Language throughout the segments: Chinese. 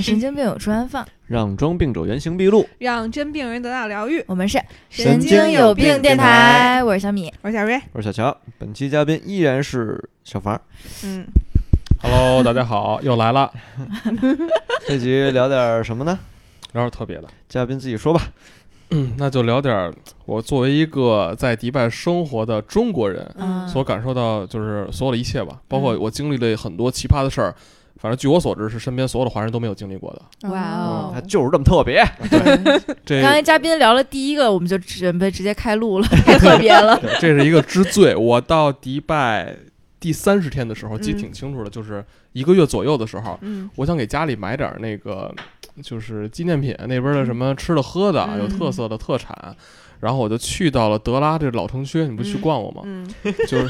让神经病有处安放。让装病者原形毕露。让真病人得到疗愈。我们是神经有病电台我是小米。我是小瑞，我是小乔，本期嘉宾依然是小房。嗯，Hello，大家好，又来了，这集聊点什么呢？聊点特别的，嘉宾自己说吧。嗯，那就聊点儿我作为一个在迪拜生活的中国人嗯所感受到，就是所有的一切吧，包括我经历了很多奇葩的事儿。反正据我所知，是身边所有的华人都没有经历过的。哇哦他就是这么特别。这刚才嘉宾聊了第一个，我们就准备直接开录了，太特别了。这是一个之最。我到迪拜第三十天的时候，记得挺清楚的，就是一个月左右的时候，嗯我想给家里买点儿那个，就是纪念品那边的什么吃的喝的，嗯有特色的特产。然后我就去到了德拉这老城区，你不去嗯逛过吗？嗯，就是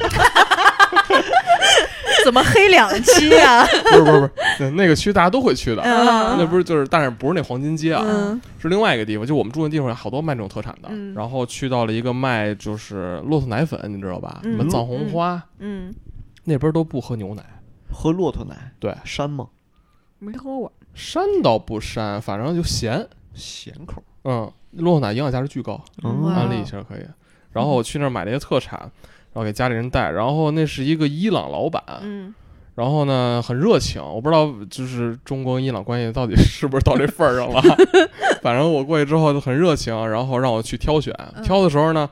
怎么黑两期啊？不是不是不是，那个区大家都会去的。嗯那不是就是，但是不是那黄金街啊，嗯是另外一个地方。就我们住的地方，好多卖这种特产的。嗯然后去到了一个卖就是骆驼奶粉，你知道吧？嗯什么藏红花，嗯，那边都不喝牛奶。喝骆驼奶对，膻吗？没喝过。膻倒不膻，反正就咸。咸口。嗯，骆驼奶营养价值巨高，嗯安利一下可以。然后我去那儿买了一些特产，然后给家里人带。然后那是一个伊朗老板，嗯然后呢很热情，我不知道就是中国跟伊朗关系到底 是不是到这份儿上了。反正我过去之后就很热情，然后让我去挑选。嗯挑的时候呢，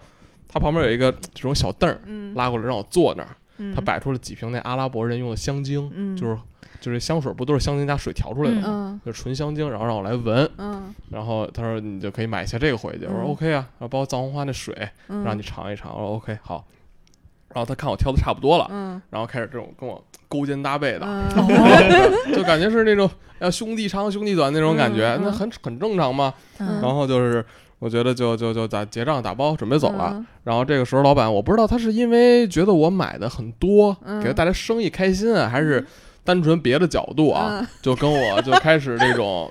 他旁边有一个这种小凳儿嗯，拉过来让我坐那儿，嗯他摆出了几瓶那阿拉伯人用的香精，嗯就是就是香水不都是香精加水调出来的吗？嗯就是纯香精，然后让我来闻，嗯然后他说你就可以买一下这个回去。我说嗯 OK 啊，然后包括藏红花那水嗯，让你尝一尝。我说 OK 好。然后他看我挑的差不多了，嗯然后开始这种跟我勾肩搭背的，嗯就感觉是那种要兄弟长兄弟短那种感觉，那很很正常嘛。嗯然后就是我觉得就就就打结账打包准备走了。嗯然后这个时候老板我不知道他是因为觉得我买的很多，嗯给他带来生意开心啊，还是单纯别的角度啊，嗯就跟我就开始这种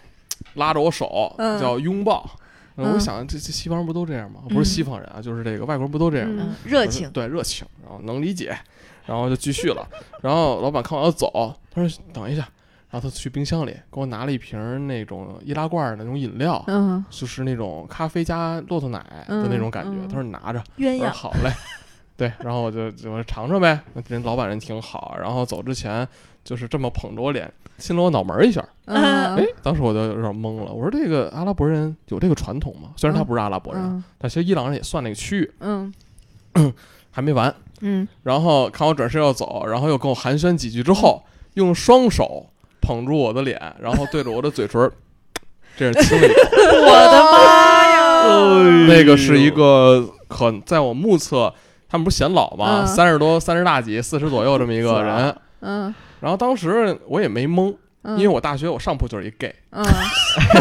拉着我手嗯叫拥抱。嗯我想这这西方人不都这样吗？不是西方人啊，就是这个外国人不都这样吗？热情，对热情，然后能理解，然后就继续了。然后老板看我要走，他说等一下，然后他去冰箱里给我拿了一瓶那种易拉罐的那种饮料，嗯就是那种咖啡加骆驼奶的那种感觉。嗯嗯他说你拿着，鸳鸯。我说好嘞。对，然后我就就尝尝呗。人老板人挺好，然后走之前就是这么捧着我脸，亲了我脑门儿一下。嗯哎，当时我就有点懵了，我说这个阿拉伯人有这个传统吗？虽然他不是阿拉伯人，嗯但其实伊朗人也算那个区域。嗯还没完，嗯然后看我转身要走，然后又跟我寒暄几句之后，用双手捧住我的脸，然后对着我的嘴唇这样亲了一口。我的妈呀！那个是一个可在我目测，他们不是显老吗？嗯三十多、三十大几、四十左右这么一个人。嗯然后当时我也没懵，嗯，因为我大学我上铺就是一 gay，嗯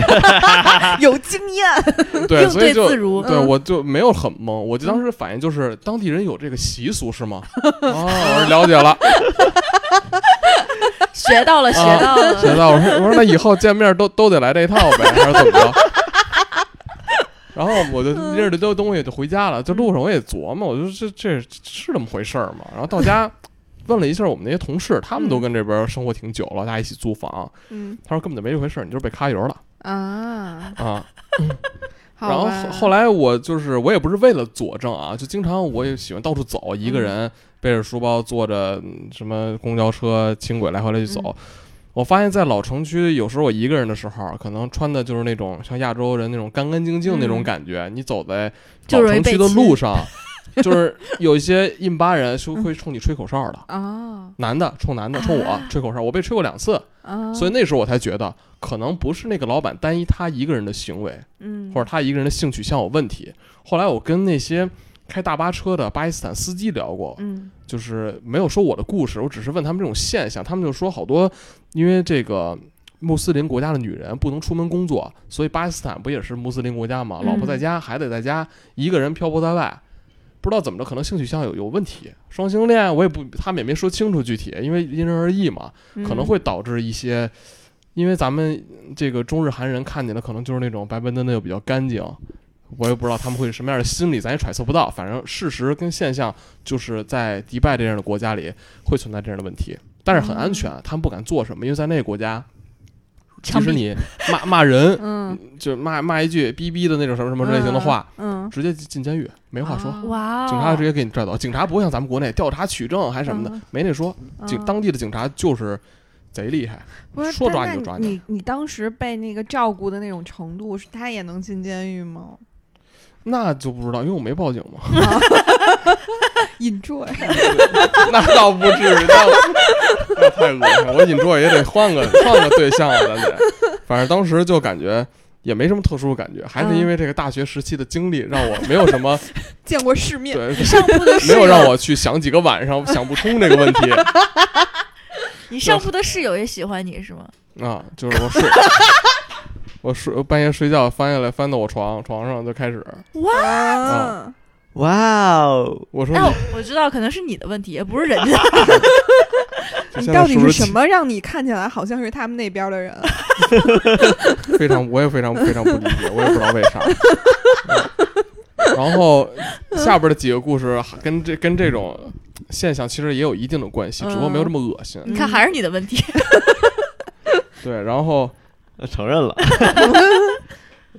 有经验，对，所以就自如对嗯我就没有很懵，我就当时反应就是当地人有这个习俗是吗？哦，我说了解了。学到了，学到了。学到我说我说那以后见面都都得来这一套呗，还是怎么着？然后我就拎着这堆东西就回家了。就路上我也琢磨，我说这这是这么回事儿吗？然后到家 问了一下我们那些同事，他们都跟这边生活挺久了，大家一起租房。嗯他说根本就没这回事儿，你就是被揩油了啊，啊。好然后后后来我就是我也不是为了佐证啊，就经常我也喜欢到处走，一个人背着书包坐着嗯什么公交车、轻轨来回来去走。嗯我发现，在老城区，有时候我一个人的时候，可能穿的就是那种像亚洲人那种干干净净那种嗯。感觉。你走在老城区的路上，就是有一些印巴人是会冲你吹口哨的，啊男的冲男的冲我吹口哨，我被吹过两次，啊，所以那时候我才觉得，可能不是那个老板单一他一个人的行为，嗯。或者他一个人的性取向有问题。后来我跟那些开大巴车的巴基斯坦司机聊过，嗯就是没有说我的故事，我只是问他们这种现象，他们就说好多因为这个。穆斯林国家的女人不能出门工作，所以巴基斯坦不也是穆斯林国家吗？嗯老婆在家，孩子也在家，一个人漂泊在外，不知道怎么着，可能性取向有有问题。双性恋我也不，他们也没说清楚具体，因为因人而异嘛，可能会导致一些，因为咱们这个中日韩人看起来可能就是那种白白嫩嫩又比较干净，我也不知道他们会是什么样的心理，咱也揣测不到。反正事实跟现象就是在迪拜这样的国家里会存在这样的问题，但是很安全，他们不敢做什么，因为在那个国家，其实你骂骂人，嗯，就骂骂一句逼逼的那种什么什么类型的话，嗯，直接进监狱，没话说。啊哇哦，警察直接给你拽走，警察不会像咱们国内调查取证还什么的，嗯没那说。警嗯当地的警察就是贼厉害，不是说抓你就抓你。你当时被那个照顾的那种程度，是他也能进监狱吗那就不知道，因为我没报警嘛。enjoy，那倒不至于，那那太恶心了。我引桌也得换个换个对象了，咱得。反正当时就感觉也没什么特殊的感觉，还是因为这个大学时期的经历，让我没有什么见过世面。对，上铺的室没有友，让我去想几个晚上想不通这个问题你上铺的室友也喜欢你是吗？啊。就是我睡，我睡半夜睡觉翻下来翻到我床床上就开始，啊，哇哦，哎我说你，我知道可能是你的问题，也不是人家。你现在到底是什么让你看起来好像是他们那边的人？啊 非常，我也非常非常不理解，我也不知道为啥。嗯然后下边的几个故事跟这跟这种现象其实也有一定的关系，只不过没有这么恶心。你看还是你的问题。对，然后呃承认了。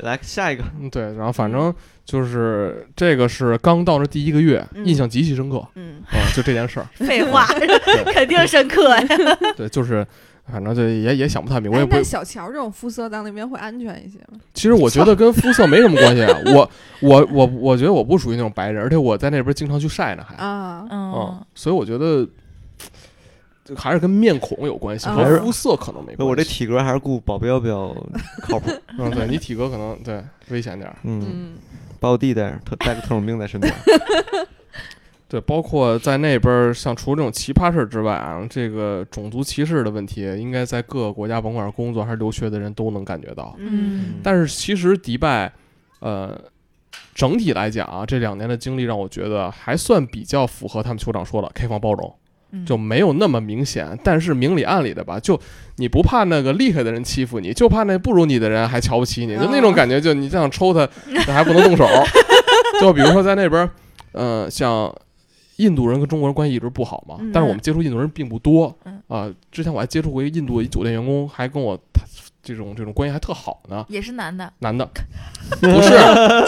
来下一个，嗯对，然后反正就是这个是刚到这第一个月，嗯印象极其深刻嗯，啊，就这件事儿。废话，肯定深刻呀。对，就是反正就也也想不太明，我也不哎那小乔这种肤色到那边会安全一些吗？其实我觉得跟肤色没什么关系啊。我我我我觉得我不属于那种白人，而且我在那边经常去晒呢，还啊，嗯嗯，，所以我觉得这还是跟面孔有关系，啊和肤色可能没关系。我这体格还是顾保镖比较 靠谱。嗯，对你体格可能对危险点儿。嗯，嗯把我弟带着，特带个特种兵在身边。对，包括在那边儿，像除了这种奇葩事儿之外啊，这个种族歧视的问题，应该在各个国家，甭管是工作还是留学的人都能感觉到。嗯但是其实迪拜，呃，整体来讲啊，这两年的经历让我觉得还算比较符合他们酋长说的开放包容，嗯就没有那么明显。但是明里暗里的吧，就你不怕那个厉害的人欺负你，就怕那不如你的人还瞧不起你，就那种感觉，就你这样抽他，他 还不能动手。就比如说在那边，呃，像。印度人跟中国人关系一直不好嘛，嗯但是我们接触印度人并不多嗯啊、之前我还接触过一个印度的一酒店员工，还跟我谈这种这种关系还特好呢，也是男的，男的，不是，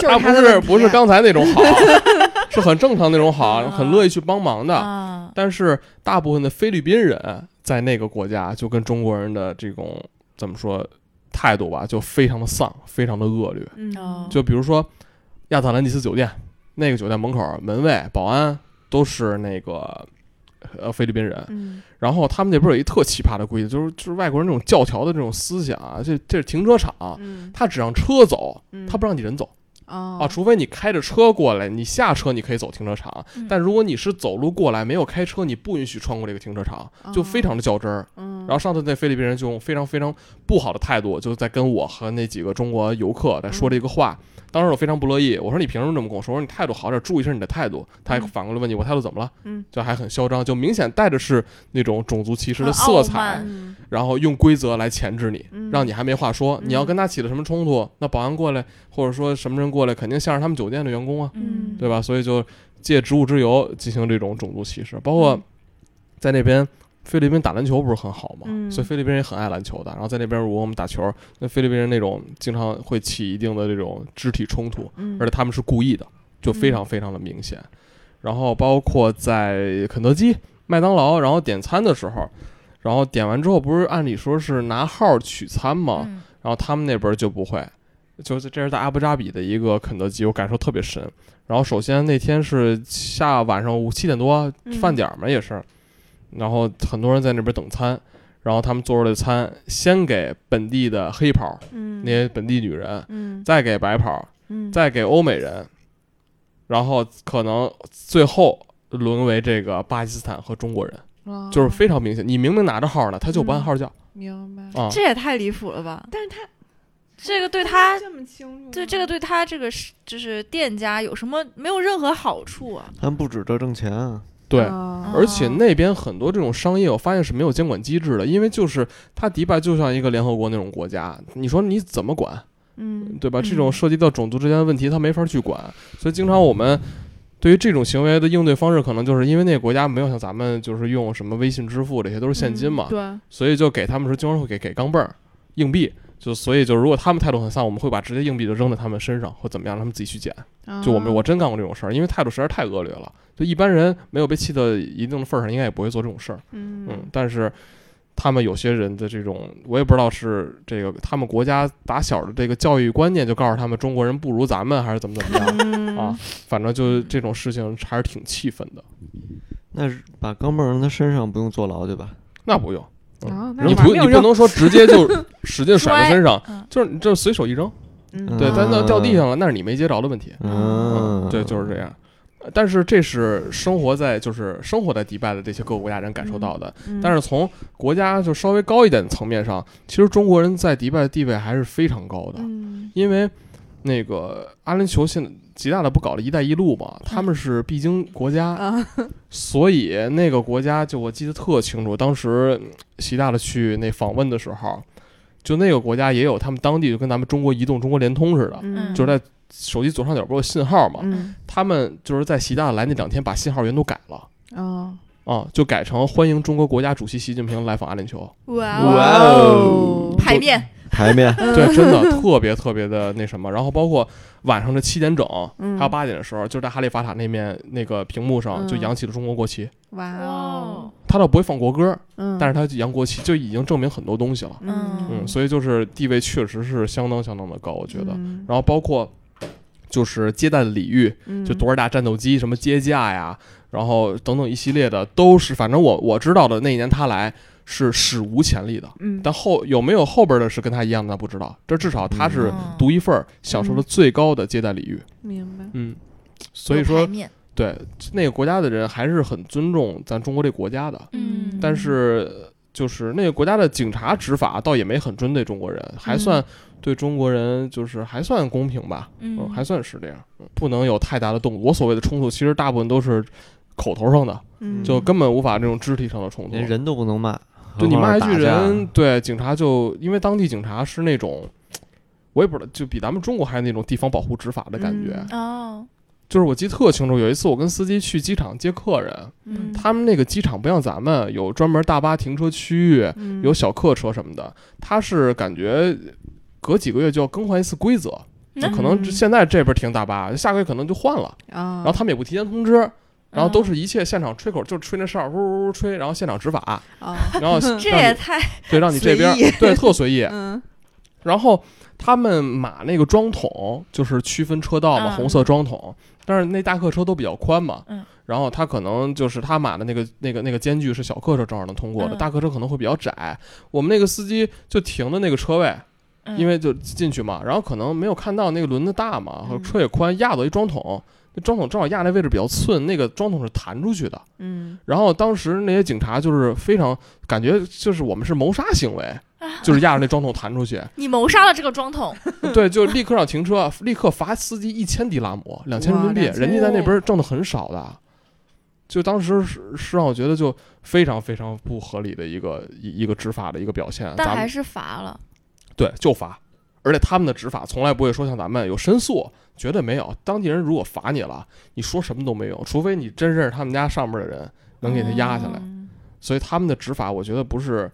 就是他不是不是刚才那种好，是很正常那种好，啊。很乐意去帮忙的。啊，但是大部分的菲律宾人在那个国家就跟中国人的这种怎么说态度吧，就非常的丧，非常的恶劣。就比如说亚特兰蒂斯酒店，那个酒店门口门卫、保安都是那个呃菲律宾人，嗯然后他们那边有一特奇葩的规矩，就是就是外国人这种教条的这种思想啊，这这是停车场，嗯他只让车走，嗯他不让你人走。啊啊，除非你开着车过来，你下车你可以走停车场，嗯但如果你是走路过来，没有开车，你不允许穿过这个停车场，就非常的较真儿。嗯，然后上次那菲律宾人就用非常非常不好的态度，就在跟我和那几个中国游客在说这个话。当时我非常不乐意，我说你凭什么这么跟我说？我说你态度好点，注意一下你的态度。他还嗯反过来问你我态度怎么了？嗯，就还很嚣张，就明显带着是那种种族歧视的色彩然后用规则来钳制你，嗯让你还没话说。你要嗯跟他起了什么冲突，那保安过来或者说什么人过来，肯定像是他们酒店的员工啊，嗯，对吧？所以就借职务之由进行这种种族歧视，包括嗯在那边菲律宾打篮球不是很好嘛，嗯所以菲律宾人也很爱篮球的。然后在那边如果我们打球，那菲律宾人那种经常会起一定的这种肢体冲突，嗯而且他们是故意的，就非常非常的明显。然后包括在肯德基、麦当劳，然后点餐的时候，然后点完之后不是按理说是拿号取餐吗？嗯然后他们那边就不会，就是这是在阿布扎比的一个肯德基，我感受特别深。然后首先那天是下晚上五七点多嗯饭点儿嘛，也是，然后很多人在那边等餐，然后他们做出来的餐先给本地的黑袍嗯那些本地女人，嗯再给白袍，嗯再给欧美人，然后可能最后沦为这个巴基斯坦和中国人，哦就是非常明显。你明明拿着号呢，他就不按号叫明白，啊。这也太离谱了吧？但是他这个对他，这么清楚，对这个对他这个是就是店家有什么没有任何好处啊？他们不指着挣钱啊，对，啊而且那边很多这种商业，我发现是没有监管机制的，因为就是它迪拜就像一个联合国那种国家，你说你怎么管，嗯对吧？嗯这种涉及到种族之间的问题，他没法去管，所以经常我们对于这种行为的应对方式，可能就是因为那个国家没有像咱们就是用什么微信支付这些都是现金嘛，嗯对，所以就给他们说经常会给给钢镚儿。硬币。就所以就是，如果他们态度很丧，我们会把直接硬币就扔在他们身上，或怎么样，让他们自己去捡。就我们我真干过这种事儿，因为态度实在太恶劣了。就一般人没有被气到一定的份儿上，应该也不会做这种事儿。嗯嗯，但是他们有些人的这种，我也不知道是这个他们国家打小的这个教育观念就告诉他们中国人不如咱们，还是怎么怎么样嗯啊？反正就这种事情还是挺气愤的。那把钢镚儿扔他身上不用坐牢对吧？那不用，嗯，你不你不能说直接就使劲甩在身上嗯，就是你这随手一扔，嗯。对，嗯但那掉地上了，那是你没接着的问题。嗯，对，就是这样。但是这是生活在就是生活在迪拜的这些各个国家人感受到的。嗯。但是从国家就稍微高一点的层面上，其实中国人在迪拜的地位还是非常高的，嗯。因为那个阿联酋现在极大的不搞了一带一路嘛，他们是必经国家，啊。所以那个国家就我记得特清楚，当时嗯习大大去那访问的时候，就那个国家也有他们当地就跟咱们中国移动、中国联通似的，嗯。就是在手机左上角不是有信号嘛，嗯。他们就是在习大大来那两天把信号源都改了。哦啊，就改成欢迎中国国家主席习近平来访阿联酋。哇哇哦牌面，牌面，对，真的特别特别的那什么。然后包括晚上的七点整，嗯还有八点的时候，就在哈利法塔那面那个屏幕上就嗯扬起了中国国旗。哇哇哦，他倒不会放国歌，嗯，但是他扬国旗就已经证明很多东西了。嗯嗯，所以就是地位确实是相当相当的高，我觉得。嗯然后包括就是接待的礼遇，嗯就多少架战斗机什么接驾呀，然后等等一系列的，都是反正我我知道的那一年他来是史无前例的。嗯但后有没有后边的是跟他一样的不知道，这至少他是嗯独一份儿，享受了最高的接待礼遇。明白嗯，所以说对那个国家的人还是很尊重咱中国这国家的，嗯但是就是那个国家的警察执法倒也没很针对中国人，还算对中国人就是还算公平吧，嗯还算是这样，嗯不能有太大的动作。我所谓的冲突，其实大部分都是口头上的，嗯。就根本无法这种肢体上的冲突。连人都不能骂，就你骂一句人，对警察就因为当地警察是那种，我也不知道，就比咱们中国还是那种地方保护执法的感觉。嗯。哦，就是我记得特清楚，有一次我跟司机去机场接客人，嗯。他们那个机场不像咱们有专门大巴停车区域，嗯。有小客车什么的，他是感觉隔几个月就要更换一次规则，就嗯可能现在这边停大巴，下个月可能就换了，啊，然后他们也不提前通知。然后都嗯。是一切现场吹口，就吹那哨，呜呜呜吹，然后现场执法，啊，然后 这也太对让你这边对特随意，嗯。然后他们码那个桩桶就是区分车道嘛，嗯。红色桩桶，但是那大客车都比较宽嘛，嗯。然后他可能就是他码的那个那个那个间距是小客车正好能通过的，嗯大客车可能会比较窄。我们那个司机就停的那个车位，嗯。因为就进去嘛，然后可能没有看到那个轮子大嘛，然后车也宽，压到一桩桶。那装桶正好压那位置比较寸，那个装桶是弹出去的。嗯然后当时那些警察就是非常感觉就是我们是谋杀行为，就是压着那装桶弹出去。你谋杀了这个装桶，对，就立刻让停车，立刻罚司机一千迪拉姆，两千人民币，人家在那边挣的很少的。就当时是是让我觉得就非常非常不合理的一个一一个执法的一个表现，但还是罚了。对就罚，而且他们的执法从来不会说像咱们有申诉，绝对没有。当地人如果罚你了，你说什么都没有，除非你真认识他们家上面的人能给他压下来。嗯所以他们的执法，我觉得不是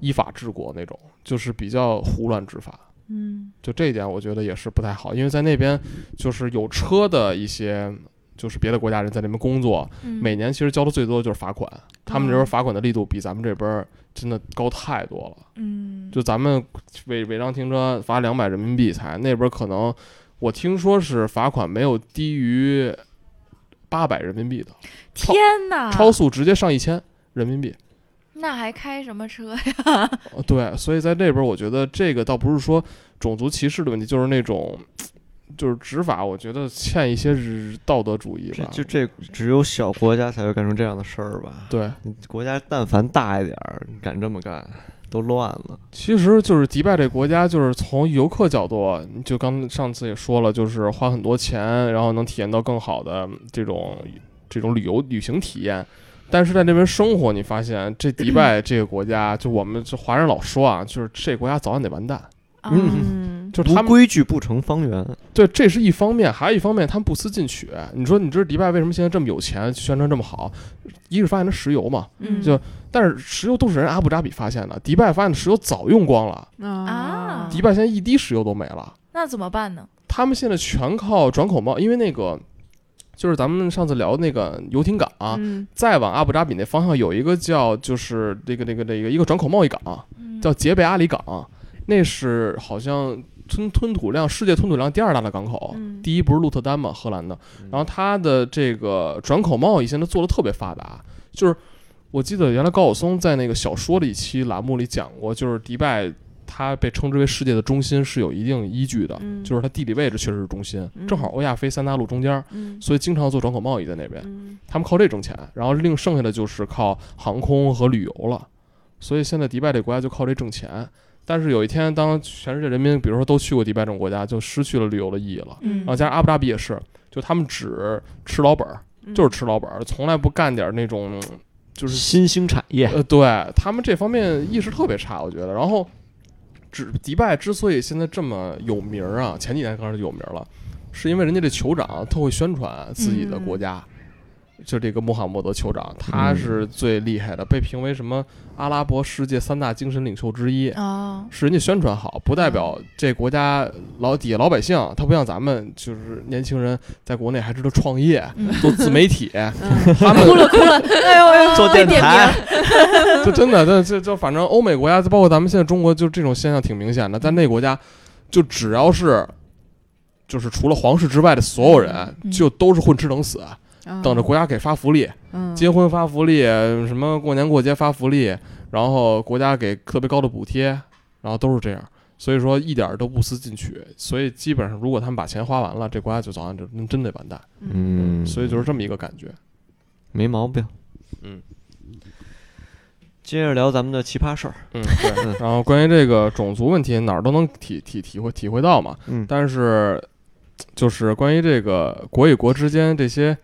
依法治国那种，就是比较胡乱执法。嗯就这一点，我觉得也是不太好，因为在那边就是有车的一些，就是别的国家人在那边工作，嗯每年其实交的最多的就是罚款，他们这边罚款的力度比咱们这边真的高太多了。嗯，就咱们违违章停车罚两百人民币才，那边可能我听说是罚款没有低于八百人民币的，天哪，超速直接上一千人民币。那还开什么车呀？呃对，所以在这边，我觉得这个倒不是说种族歧视的问题，就是那种，就是执法，我觉得欠一些日道德主义吧。这就这只有小国家才会干出这样的事儿吧？对，你国家但凡大一点儿，你敢这么干，都乱了。其实就是迪拜这国家，就是从游客角度，就刚上次也说了，就是花很多钱，然后能体验到更好的这种这种旅游旅行体验。但是在那边生活，你发现这迪拜这个国家，就我们这华人老说啊，就是这国家早晚得完蛋。嗯，不就是他们规矩不成方圆。对，这是一方面，还有一方面，他们不思进取。你说，你知道迪拜为什么现在这么有钱，宣传这么好？一是发现它石油嘛，嗯就但是石油都是人阿布扎比发现的，迪拜发现的石油早用光了，啊迪拜现在一滴石油都没了。那怎么办呢？他们现在全靠转口贸，因为那个就是咱们上次聊的那个游艇港、嗯再往阿布扎比那方向有一个叫就是那个那个那个一个转口贸易港，嗯叫杰贝阿里港，那是好像吞吞吐量世界吞吐量第二大的港口，嗯。第一不是鹿特丹嘛，荷兰的，然后它的这个转口贸易现在做的特别发达，就是我记得原来高晓松在那个小说的一期栏目里讲过，就是迪拜它被称之为世界的中心是有一定依据的，嗯。就是它地理位置确实是中心，嗯。正好欧亚非三大陆中间，嗯。所以经常做转口贸易在那边，嗯。他们靠这挣钱，然后另剩下的就是靠航空和旅游了，所以现在迪拜这国家就靠这挣钱。但是有一天，当全世界人民，比如说都去过迪拜这种国家，就失去了旅游的意义了。嗯然后加上阿布扎比也是，就他们只吃老本儿，嗯就是吃老本儿，从来不干点儿那种，就是新兴产业，呃，对他们这方面意识特别差，我觉得。然后，只迪拜之所以现在这么有名儿啊，前几年刚是有名儿了，是因为人家这酋长特会宣传自己的国家。就这个穆罕默德酋长，他嗯是最厉害的，被评为什么阿拉伯世界三大精神领袖之一。啊，是人家宣传好，不代表这国家老底下老百姓，他不像咱们，就是年轻人在国内还知道创业、嗯。做自媒体，嗯。他们哭了哭了，哎呦哎呦，做电台，就真的，这这就反正欧美国家，包括咱们现在中国，就这种现象挺明显的。在那国家，就只要是，就是除了皇室之外的所有人，嗯。就都是混吃等死，嗯等着国家给发福利，嗯结婚发福利，什么过年过节发福利，然后国家给特别高的补贴，然后都是这样。所以说一点儿都不思进取，所以基本上如果他们把钱花完了，这国家就早晚就真得完蛋。嗯，所以就是这么一个感觉。没毛病。嗯，接着聊咱们的奇葩事儿。嗯，对。然后关于这个种族问题，哪儿都能体体体会体会到嘛。嗯，但是，就是关于这个国与国之间这些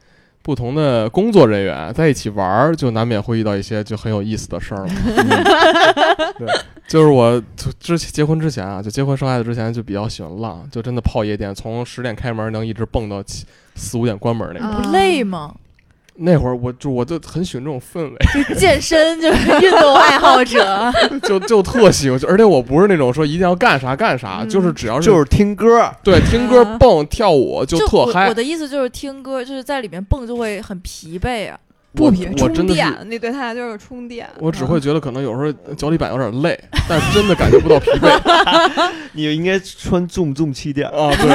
不同的工作人员在一起玩儿，就难免会遇到一些就很有意思的事儿了。对，就是我之前结婚之前啊，就结婚生孩子之前就比较喜欢浪，就真的泡夜店，从十点开门能一直蹦到七四五点关门那种。啊不累吗？那会儿我就我就很喜欢这种氛围，健身就是运动爱好者，就就特喜欢，而且我不是那种说一定要干啥干啥，嗯就是只要是就是听歌，对听歌啊蹦跳舞就特嗨。我我。的意思就是听歌，就是在里面蹦就会很疲惫啊。我不比充我真的是电，那对他俩就是充电。我只会觉得可能有时候脚底板有点累，但是真的感觉不到疲惫 你应该穿重重气垫啊。对，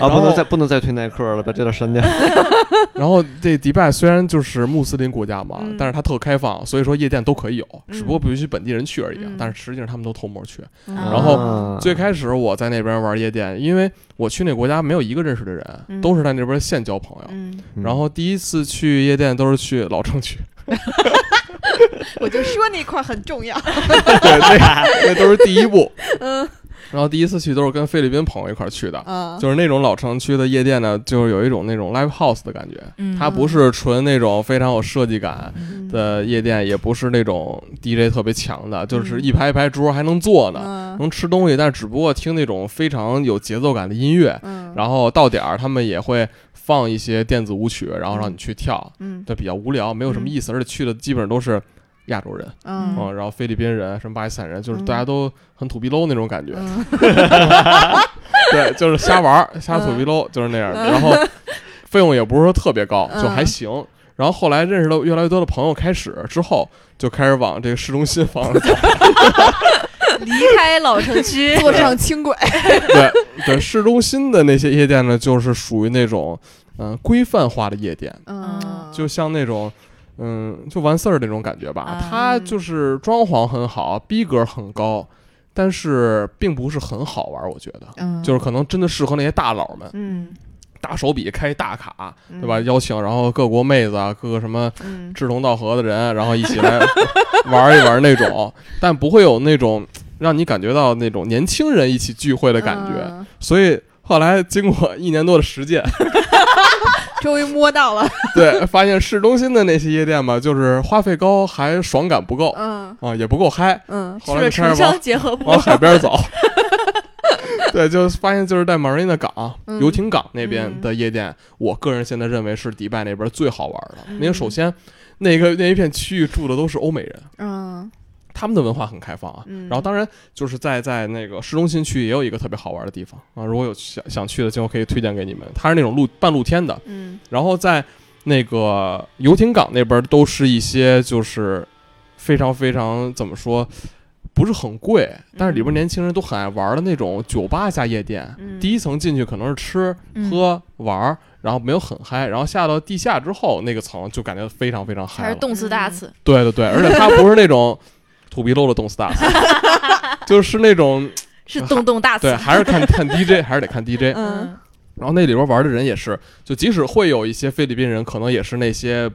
啊，不能再不能再推耐克了，把这段删掉。然后这迪拜虽然就是穆斯林国家嘛，嗯但是它特开放，所以说夜店都可以有，嗯只不过不允许本地人去而已。嗯但是实际上他们都偷摸去。嗯然后啊最开始我在那边玩夜店，因为我去那国家没有一个认识的人，嗯都是在那边现交朋友。然后第一次去夜店都是去老城区，我就说那块很重要。对，那那都是第一步。嗯然后第一次去都是跟菲律宾朋友一块儿去的，啊，就是那种老城区的夜店呢，就是有一种那种 live house 的感觉。嗯。它不是纯那种非常有设计感嗯。的夜店，也不是那种 DJ 特别强的，就是一排一排桌还能坐呢，嗯。能吃东西，但只不过听那种非常有节奏感的音乐。嗯，然后到点儿他们也会放一些电子舞曲，然后让你去跳，嗯。这比较无聊，没有什么意思，而且去的基本上都是亚洲人，嗯嗯，然后菲律宾人、什么巴基斯坦人，就是嗯大家都很土逼 low 那种感觉，嗯 对，就是瞎玩儿、瞎土逼 low，就是那样的。然后费用也不是说特别高，就还行。然后后来认识了越来越多的朋友，开始之后就开始往这个市中心方向走。离开老城区，坐上轻轨。对对，市中心的那些夜店呢，就是属于那种嗯、规范化的夜店，嗯，就像那种。嗯，就完事儿那种感觉吧。啊它就是装潢很好，逼格很高，但是并不是很好玩。我觉得，嗯就是可能真的适合那些大佬们，嗯大手笔开大卡，嗯对吧？邀请然后各国妹子啊，各个什么嗯志同道合的人，然后一起来玩一玩那种，但不会有那种让你感觉到那种年轻人一起聚会的感觉。嗯所以后来经过一年多的实践，终于摸到了。对，发现市中心的那些夜店吧，就是花费高还爽感不够嗯啊，也不够嗨。嗯后去开始往城乡结合部往，海边走，对，就发现就是在 Marina 港、嗯游艇港那边嗯的夜店，我个人现在认为是迪拜那边最好玩的，嗯因为首先那个那一片区域住的都是欧美人，嗯他们的文化很开放啊。嗯然后当然就是在在那个市中心区也有一个特别好玩的地方啊，如果有想想去的，今后可以推荐给你们。它是那种露半露天的，嗯然后在那个游艇港那边都是一些就是非常非常怎么说，不是很贵，但是里边嗯年轻人都很爱玩的那种酒吧加夜店。嗯第一层进去可能是吃嗯喝玩儿，然后没有很嗨，然后下到地下之后那个层就感觉非常非常嗨了。还是动次打次，对对对，而且它不是那种土鼻漏的动次打次，就是那种是动动大词对，。还是看看 DJ，还是得看 DJ。嗯然后那里边玩的人也是，就即使会有一些菲律宾人，可能也是那些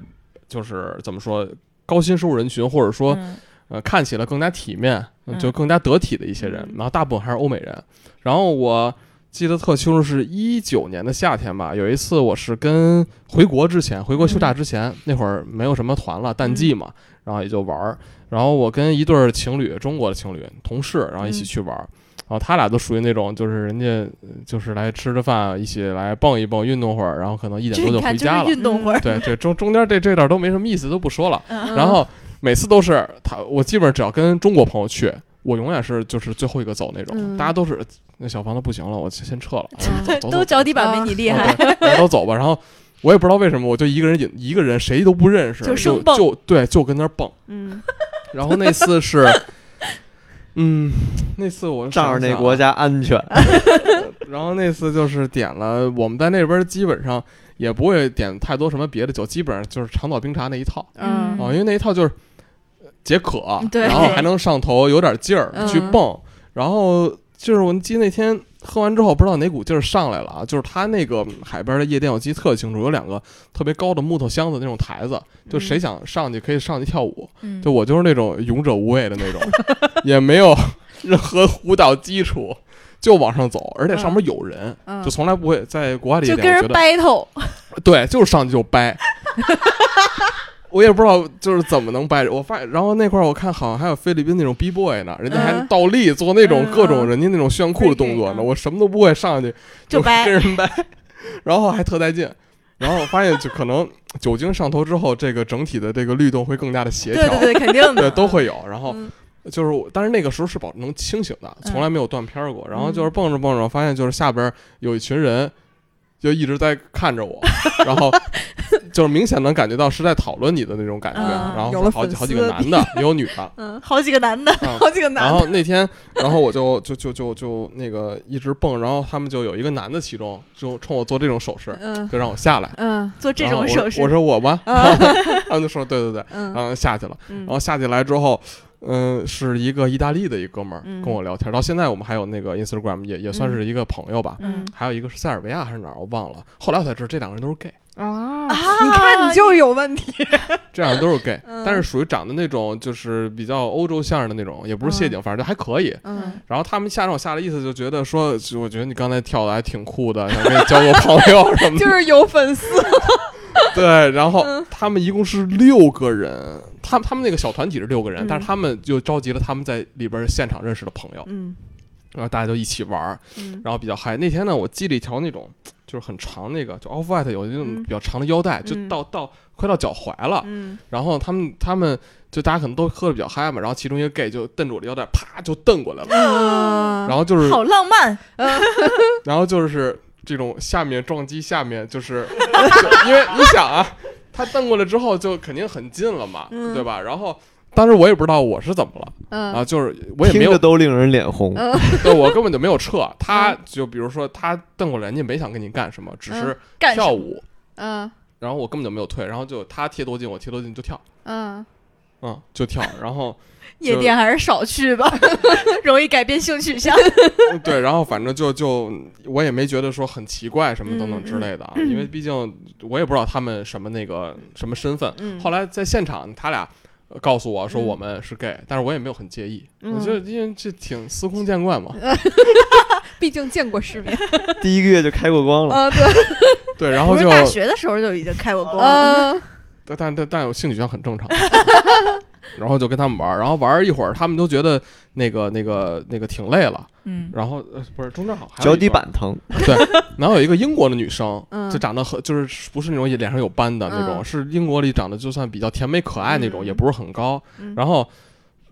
就是怎么说高薪收入人群，或者说嗯呃看起来更加体面，嗯就更加得体的一些人。嗯然后大部分还是欧美人。然后我记得特清楚，是一九年的夏天吧，有一次我是跟回国之前，回国休假之前，那会儿没有什么团了，淡季嘛，然后也就玩儿。然后我跟一对儿情侣，中国的情侣同事，然后一起去玩儿。然后他俩都属于那种，就是人家呃就是来吃着饭，一起来蹦一蹦，运动会儿，然后可能一点多就回家了。运动会儿。对对，中中间这这段都没什么意思，都不说了。嗯然后每次都是他，我基本上只要跟中国朋友去，我永远是就是最后一个走那种，嗯大家都是那小房子不行了，我先撤了，都脚底板没你厉害。都走吧。然后我也不知道为什么，我就一个人引一个人，谁都不认识，就就就对，就跟那儿蹦。嗯 然后那次是，嗯，那次我仗着那国家安全，然后那次就是点了，我们在那边基本上也不会点太多什么别的酒，基本上就是长岛冰茶那一套嗯啊，因为那一套就是解渴，然后还能上头，有点劲儿嗯去蹦。然后就是我记得那天喝完之后，不知道哪股劲儿上来了啊，就是他那个海边的夜店，我记得特清楚，有两个特别高的木头箱子那种台子，就谁想上去可以上去跳舞。嗯就我就是那种勇者无畏的那种，也没有任何舞蹈基础，就往上走，而且上面有人，嗯就从来不会在国外的夜就跟人 battle，对，就是上去就掰。我也不知道就是怎么能掰，我发现，然后那块儿我看好像还有菲律宾那种 B boy 呢，人家还嗯倒立做那种嗯各种嗯人家那种炫酷的动作呢我什么都不会，上去就掰跟人掰，然后还特带劲。然后我发现就可能酒精上头之后，这个整体的这个律动会更加的协调，对对对，肯定对。都会有。然后嗯就是，但是那个时候是保能清醒的，嗯从来没有断片儿过。然后就是蹦着蹦着，发现就是下边有一群人，就一直在看着我，然后 就是明显能感觉到是在讨论你的那种感觉。嗯然后好几好几个男的，也有女的。嗯，好几个男的，啊好几个男的然，后那天，然后我就就就就就那个一直蹦，然后他们就有一个男的，其中就冲我做这种手势，嗯就让我下来。嗯做这种手势。我说我吗？啊他们就说对对对，嗯然后下去了。嗯然后下起来之后，嗯、是一个意大利的一哥们儿嗯。跟我聊天，到现在我们还有那个 Instagram 也也算是一个朋友吧。嗯。还有一个是塞尔维亚还是哪儿，我忘了。后来我才知道这两个人都是 gay，啊，啊你看你就有问题，这两个人都是 gay，嗯。但是属于长得那种就是比较欧洲相声的那种，也不是谢顶，反正就还可以。嗯。然后他们下让我下的意思就觉得说，我觉得你刚才跳的还挺酷的，想跟你交个朋友什么的。就是有粉丝，对，然后嗯。他们一共是六个人，他们他们那个小团体是六个人，嗯但是他们就召集了他们在里边现场认识的朋友，嗯。然后大家就一起玩然后比较嗨。那天呢，我系了一条那种就是很长那个，就 off white 有那种嗯。比较长的腰带，就嗯。到到快到脚踝了。嗯。然后他们他们就大家可能都喝的比较嗨嘛，然后其中一个 gay 就瞪着我的腰带，啪就瞪过来了，啊，然后就是。好浪漫，然后就是这种下面撞击下面，就是因为你想啊，他瞪过来之后就肯定很近了嘛，嗯。对吧？然后当时我也不知道我是怎么了嗯。啊，就是我也没听有着都令人脸红。嗯。对我根本就没有撤，他就比如说他瞪过来，人家没想跟你干什么，只是？跳舞，嗯。然后我根本就没有退，然后就他贴多近我贴多近就跳，嗯。嗯，就跳，然后 夜店还是少去吧，容易改变性取向。嗯对，然后反正就就我也没觉得说很奇怪什么等等之类的啊，因为毕竟我也不知道他们什么那个什么身份。嗯后来在现场，他俩呃告诉我说嗯我们是 gay，、但是我也没有很介意，嗯我觉得因为这挺司空见惯嘛。毕竟见过世面，第一个月就开过光了，啊对，对，然后就大学的时候就已经开过光了。嗯但但但但我性取向很正常。然后就跟他们玩儿，然后玩儿一会儿，他们都觉得那个那个那个挺累了，嗯然后呃不是中正好还脚底板疼，对然后有一个英国的女生，嗯就长得很就是不是那种脸上有斑的那种，嗯是英国里长得就算比较甜美可爱那种，嗯也不是很高。嗯然后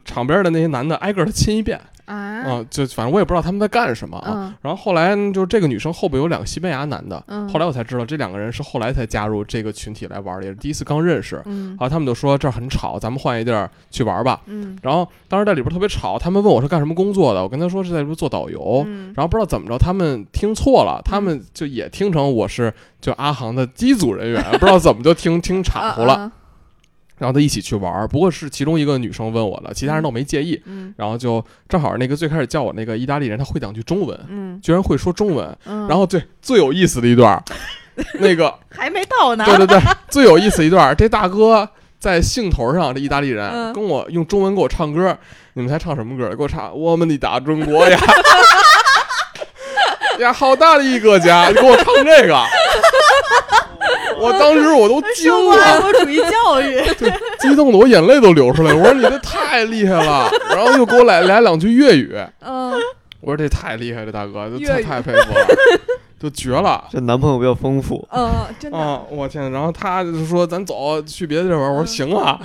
场边的那些男的挨个的亲一遍，啊，啊，就反正我也不知道他们在干什么啊。嗯然后后来就是这个女生后边有两个西班牙男的，嗯后来我才知道这两个人是后来才加入这个群体来玩的，也是第一次刚认识。嗯然后他们就说这儿很吵，咱们换一地儿去玩吧。嗯然后当时在里边特别吵，他们问我是干什么工作的，我跟他说是在里边做导游。嗯然后不知道怎么着，他们听错了，他们就也听成我是就阿航的机组人员，不知道怎么就听听岔糊了。啊啊然后他一起去玩儿，不过是其中一个女生问我了，其他人都没介意。嗯然后就正好那个最开始叫我那个意大利人，他会两句中文，嗯居然会说中文。嗯，然后最最有意思的一段，那个还没到呢。对对对，最有意思一段，这大哥在兴头上，这意大利人、嗯跟我用中文给我唱歌，你们猜唱什么歌？给我唱《我们的大中国》呀。呀，好大的一个家！你给我唱这个，我当时我都惊了爱了，国主义教育，激动的我眼泪都流出来。我说你这太厉害了，然后又给我来来两句粤语，嗯我说这太厉害了，大哥，这太太佩服了，就绝了。这男朋友比较丰富，嗯，真的，啊！我天！然后他就说：“咱走，去别的地方玩。”我说：“行啊。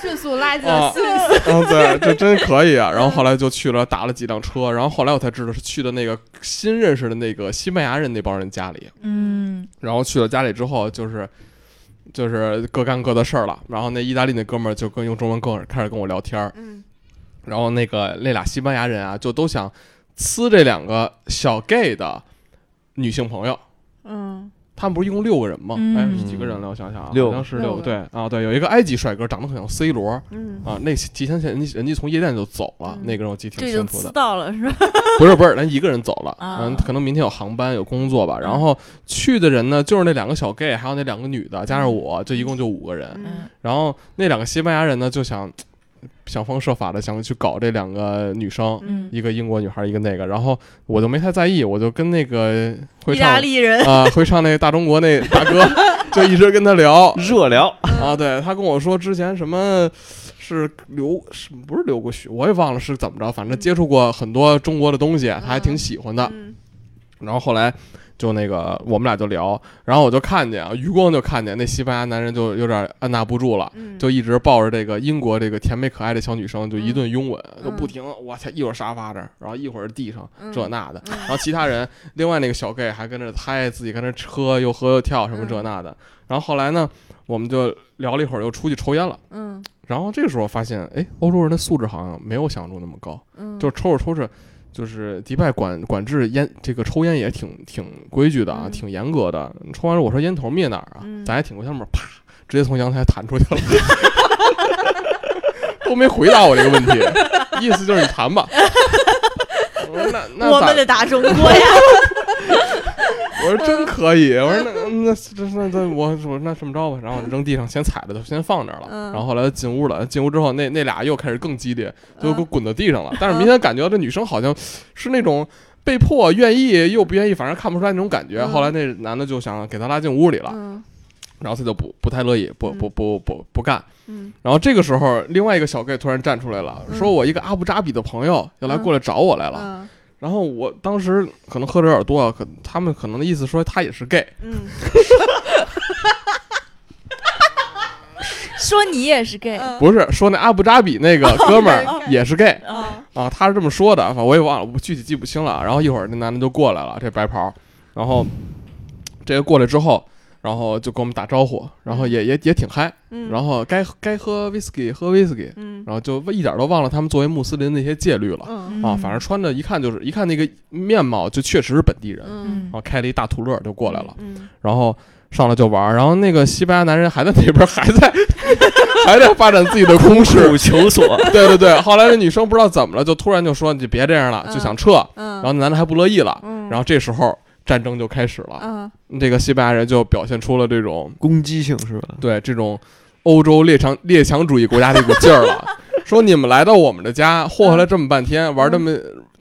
迅速拉近啊了心理嗯，对，这真可以啊。然后后来就去了，打了几辆车。然后后来我才知道是去的那个新认识的那个西班牙人那帮人家里。嗯然后去了家里之后，就是就是各干各的事儿了。然后那意大利那哥们儿就跟用中文跟我开始跟我聊天儿。嗯然后那个那俩西班牙人啊，就都想呲这两个小 gay 的女性朋友。嗯他们不是一共六个人吗？嗯哎，是几个人了？我想想啊，六好像是六个。对啊，对，有一个埃及帅哥，长得很像 C 罗嗯啊。那提前前人家人家从夜店就走了，嗯那个人我记得挺清楚的。到了是吧？不是不是，人一个人走了，可能明天有航班有工作吧。然后去的人呢，就是那两个小 gay，还有那两个女的，加上我，就一共就五个人。嗯然后那两个西班牙人呢，就想想方设法的想去搞这两个女生，嗯，一个英国女孩，一个那个。然后我就没太在意，我就跟那个会意大唱利人，啊会唱那个大中国那大哥，就一直跟他聊热聊，啊。对他跟我说之前什么。是留是不是留过学？我也忘了是怎么着，反正接触过很多中国的东西，他还挺喜欢的。嗯然后后来就那个我们俩就聊，然后我就看见啊，余光就看见那西班牙男人就有点按捺不住了，嗯。就一直抱着这个英国这个甜美可爱的小女生就一顿拥吻，嗯就不停，我操，一会儿沙发这儿，然后一会儿地上嗯。这那的，嗯。然后其他人另外那个小 gay 还跟着嗨，自己跟着车又喝又跳什么这那的，然后后来呢，我们就聊了一会儿，又出去抽烟了。嗯。然后这个时候发现，哎，欧洲人的素质好像没有想象中那么高，嗯，就抽着抽着，就是迪拜管管制烟这个抽烟也挺挺规矩的啊，嗯挺严格的。抽完了我说烟头灭哪儿啊？嗯咱还挺过下面，啪，直接从阳台弹出去了，都没回答我这个问题，意思就是你弹吧。我说那那咋我们得打中国呀，我说真可以，我说那那这那那我说那这么着吧，然后我扔地上先踩着它，先放那儿了。嗯然后后来进屋了，进屋之后那那俩又开始更激烈，就给滚到地上了。但是明显感觉到这女生好像是那种被迫愿意又不愿意，反正看不出来那种感觉。嗯后来那男的就想给她拉进屋里了，嗯然后他就不不太乐意，不不不不不干。嗯然后这个时候，另外一个小 gay 突然站出来了，嗯说我一个阿布扎比的朋友要来过来找我来了。嗯然后我当时可能喝的有点多啊，可他们可能的意思说他也是 gay，嗯。说你也是 gay，嗯。不是说那阿布扎比那个哥们哦儿也是 gay 啊，啊，他是这么说的，反正我也忘了，我具体记不清了。然后一会儿那男的就过来了，这白袍，然后这个过来之后，然后就跟我们打招呼，然后也也也挺嗨，嗯，然后该该喝 whisky 喝 whisky，嗯。然后就一点都忘了他们作为穆斯林那些戒律了嗯啊，反正穿着一看就是一看那个面貌就确实是本地人，然后开了一大途乐就过来了。嗯然后上来就玩儿，然后那个西班牙男人还在那边还在 还在发展自己的攻势苦，求索，对对对。后来那女生不知道怎么了，就突然就说你别这样了，嗯就想撤，嗯，然后那男的还不乐意了，嗯。然后这时候战争就开始了，嗯。这个西班牙人就表现出了这种攻击性是吧？对这种欧洲列强列强主义国家的一股劲儿了，说你们来到我们的家祸害了这么半天，玩这么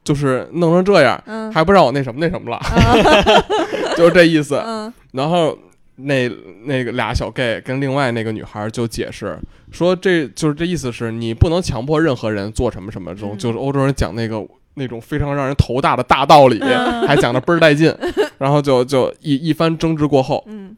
就是弄成这样，嗯。还不让我那什么那什么了，嗯。就是这意思。嗯。然后那那个俩小 gay 跟另外那个女孩就解释说，这就是这意思是你不能强迫任何人做什么什么，这种、嗯。就是欧洲人讲那个那种非常让人头大的大道理，嗯还讲的倍儿带劲。然后就就一一番争执过后，嗯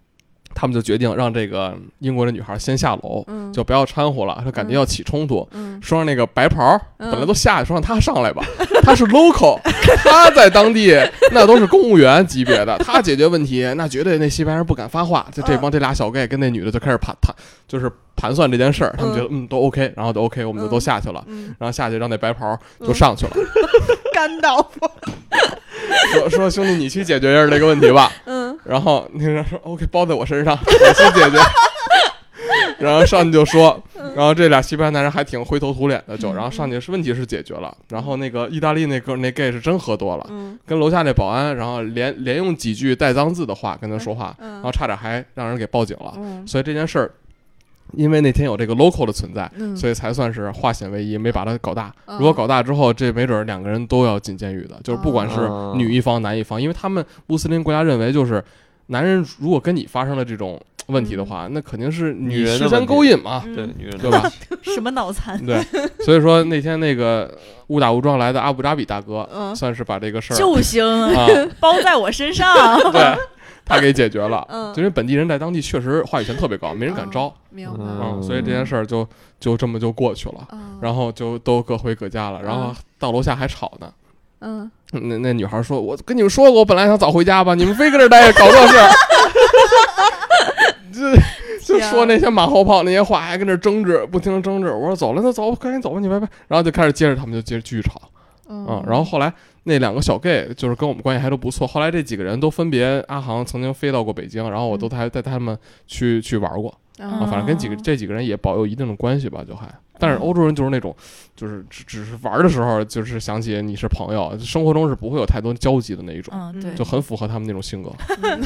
他们就决定让这个英国的女孩先下楼，嗯。就不要掺和了，说感觉要起冲突。嗯。说让那个白袍本来都下去，说让他上来吧，他是 local，他在当地那都是公务员级别的，他解决问题那绝对那西班牙人不敢发话。就这帮这俩小 gay 跟那女的就开始盘谈，就是盘算这件事儿，他们觉得嗯都 OK，然后就 OK，我们就都下去了。嗯，然后下去让那白袍儿就上去了，干倒不，说说兄弟你去解决一下这个问题吧。嗯然后那个人说 OK 包在我身上，我去解决。然后上去就说，然后这俩西班牙男人还挺灰头土脸的，就然后上去是问题是解决了，然后那个意大利那哥那 gay 是真喝多了，嗯跟楼下那保安，然后连连用几句带脏字的话跟他说话，嗯然后差点还让人给报警了。嗯所以这件事儿，因为那天有这个 local 的存在，嗯。所以才算是化险为夷，没把它搞大。嗯。如果搞大之后，这没准儿两个人都要进监狱的，就是不管是哦女一方男一方，因为他们穆斯林国家认为，就是男人如果跟你发生了这种问题的话，那肯定是女人先勾引嘛，嗯。对，女人对吧？什么脑残？对，所以说那天那个误打误撞来的阿布扎比大哥，嗯。算是把这个事儿救星啊，包在我身上。对他给解决了。嗯因为本地人在当地确实话语权特别高，没人敢招明白嗯啊，所以这件事儿就就这么就过去了。嗯然后就都各回各家了，然后嗯到楼下还吵呢。嗯那那女孩说：“我跟你们说过，我本来想早回家吧，你们非跟这儿待着，搞这事儿。”就就说那些马后炮那些话，还跟这儿争执，不停的争执。我说走了，那走，赶紧走吧，你拜拜。然后就开始接着他们就接着继续吵嗯啊、然后后来那两个小 gay 就是跟我们关系还都不错。后来这几个人都分别，阿航曾经飞到过北京，然后我都还带他们去去玩过啊，嗯反正跟几个这几个人也保有一定的关系吧，就还。但是欧洲人就是那种，就是只只是玩的时候，就是想起你是朋友，生活中是不会有太多交集的那一种，嗯，对，就很符合他们那种性格。嗯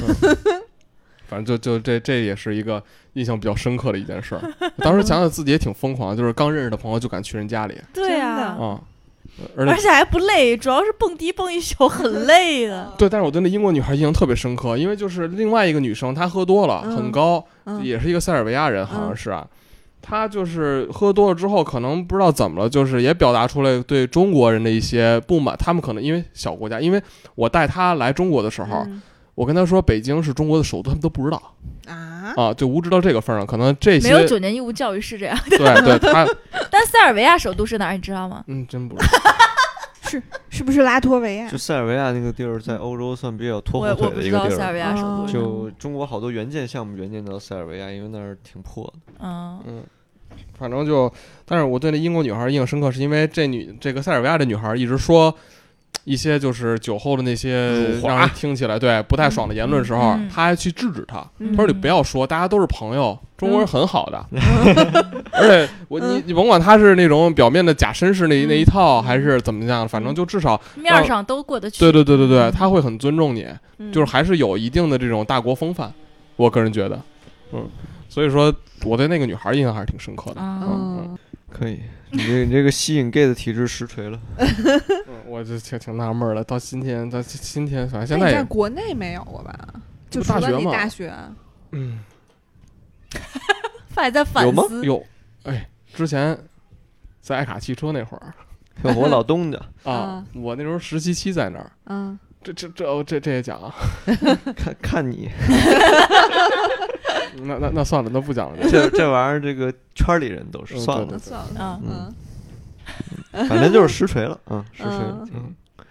反正就就这这也是一个印象比较深刻的一件事儿。当时想想自己也挺疯狂，就是刚认识的朋友就敢去人家里对呀、啊，而且而且还不累，主要是蹦迪蹦一宿很 累的。对，但是我对那英国女孩印象特别深刻，因为就是另外一个女生她喝多了，嗯很高，嗯也是一个塞尔维亚人，好像是啊。她就是喝多了之后，可能不知道怎么了，就是也表达出来对中国人的一些不满。他们可能因为小国家，因为我带她来中国的时候，嗯我跟他说北京是中国的首都，他们都不知道啊啊，就无知到这个份儿上。可能这些没有九年义务教育是这样，对对，他 但塞尔维亚首都是哪儿？你知道吗？嗯真不知道。是是不是拉脱维亚就？塞尔维亚那个地儿，在欧洲算比较拖我后腿的一个地儿。塞尔维亚首都。就中国好多援建项目援建到塞尔维亚，因为那儿挺破的。嗯嗯，反正就，但是我对那英国女孩印象深刻，是因为这女这个塞尔维亚这女孩一直说一些就是酒后的那些让人听起来对不太爽的言论的时候，他还去制止他，他说：“你不要说，大家都是朋友，中国人很好的。而且我你你甭管他是那种表面的假绅士那一那一套，还是怎么样，反正就至少面儿上都过得去。对对对对对，他会很尊重你，嗯就是还是有一定的这种大国风范。我个人觉得，嗯，所以说我对那个女孩印象还是挺深刻的。啊，嗯可以，你这你这个吸引 gay 的体质实锤了。嗯，我就挺挺纳闷儿的，到今天到今天，反正现在国内没有过吧？就不除了你大学嘛大学，嗯，还在反有吗思。有，哎，之前在爱卡汽车那会儿 我老东家，啊，我那时候实习期在那儿，嗯，这这这这这也讲啊，看看你 那那那算了，那不讲了。这这玩意儿，这个圈儿里人都是嗯算了，算了，嗯嗯反正就是实锤了啊，实锤了嗯。嗯，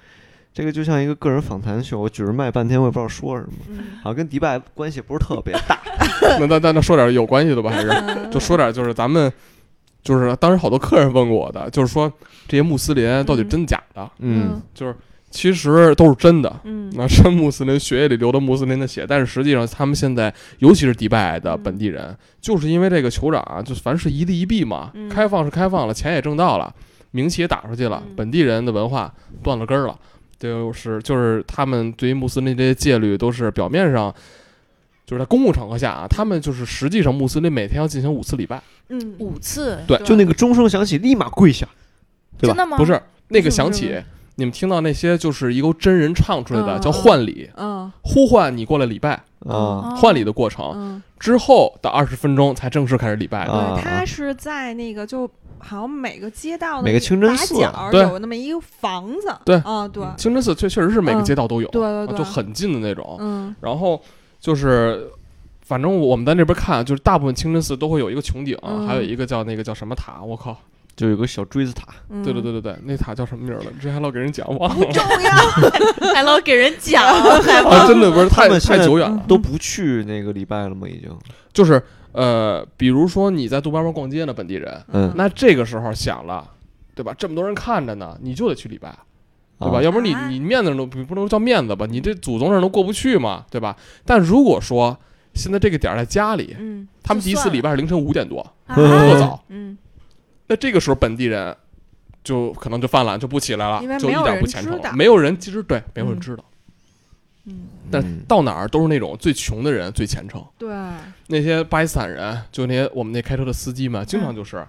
这个就像一个个人访谈秀，我举着麦半天，我也不知道说什么，嗯好像跟迪拜关系不是特别大。那那那那说点有关系的吧，还是嗯 就说点就是咱们。就是当时好多客人问过我的，就是说这些穆斯林到底真假的？嗯，就是其实都是真的，嗯。那真穆斯林血液里流的穆斯林的血，但是实际上他们现在，尤其是迪拜的嗯本地人，就是因为这个酋长啊，就凡事一利一弊嘛，嗯。开放是开放了，钱也挣到了，名气也打出去了，嗯。本地人的文化断了根儿了，就是就是他们对于穆斯林这些戒律都是表面上。就是在公共场合下啊，他们就是实际上穆斯林每天要进行五次礼拜，嗯。五次，对。就那个钟声响起，立马跪下，对吧？真的吗？不是那个响起，你们听到那些就是由真人唱出来的嗯叫唤礼，嗯呼唤你过来礼拜，啊。换礼的过程。嗯，之后的二十分钟才正式开始礼拜。对，他是在那个就好像每个街道的每个清真寺对。有那么一个房子，对。啊，对，清真寺确确实是每个嗯街道都有，对对对，啊就很近的那种。嗯。然后就是，反正我们在那边看，就是大部分清真寺都会有一个穹顶，嗯。还有一个叫那个叫什么塔，我靠，就有个小锥子塔，嗯，对对对对对，那塔叫什么名儿了？之前还老给人讲忘了。不重要，还老给人讲，还 啊，忘真的不是太太久远了，都不去那个礼拜了吗？已经，就是呃，比如说你在杜拜湾逛街呢，本地人，嗯那这个时候想了，对吧？这么多人看着呢，你就得去礼拜，对吧？啊要不然你啊你面子上都不不能叫面子吧？你这祖宗上都过不去嘛，对吧？但如果说现在这个点儿在家里，嗯他们第一次礼拜是凌晨五点多，啊特早，嗯，那这个时候本地人就可能就犯懒，就不起来了，就一点不虔诚没有人其实对，没有人嗯。知道。嗯，但嗯。到哪儿都是那种最穷的人最虔诚，对，那些巴基斯坦人，就那些我们那开车的司机们，经嗯。常就是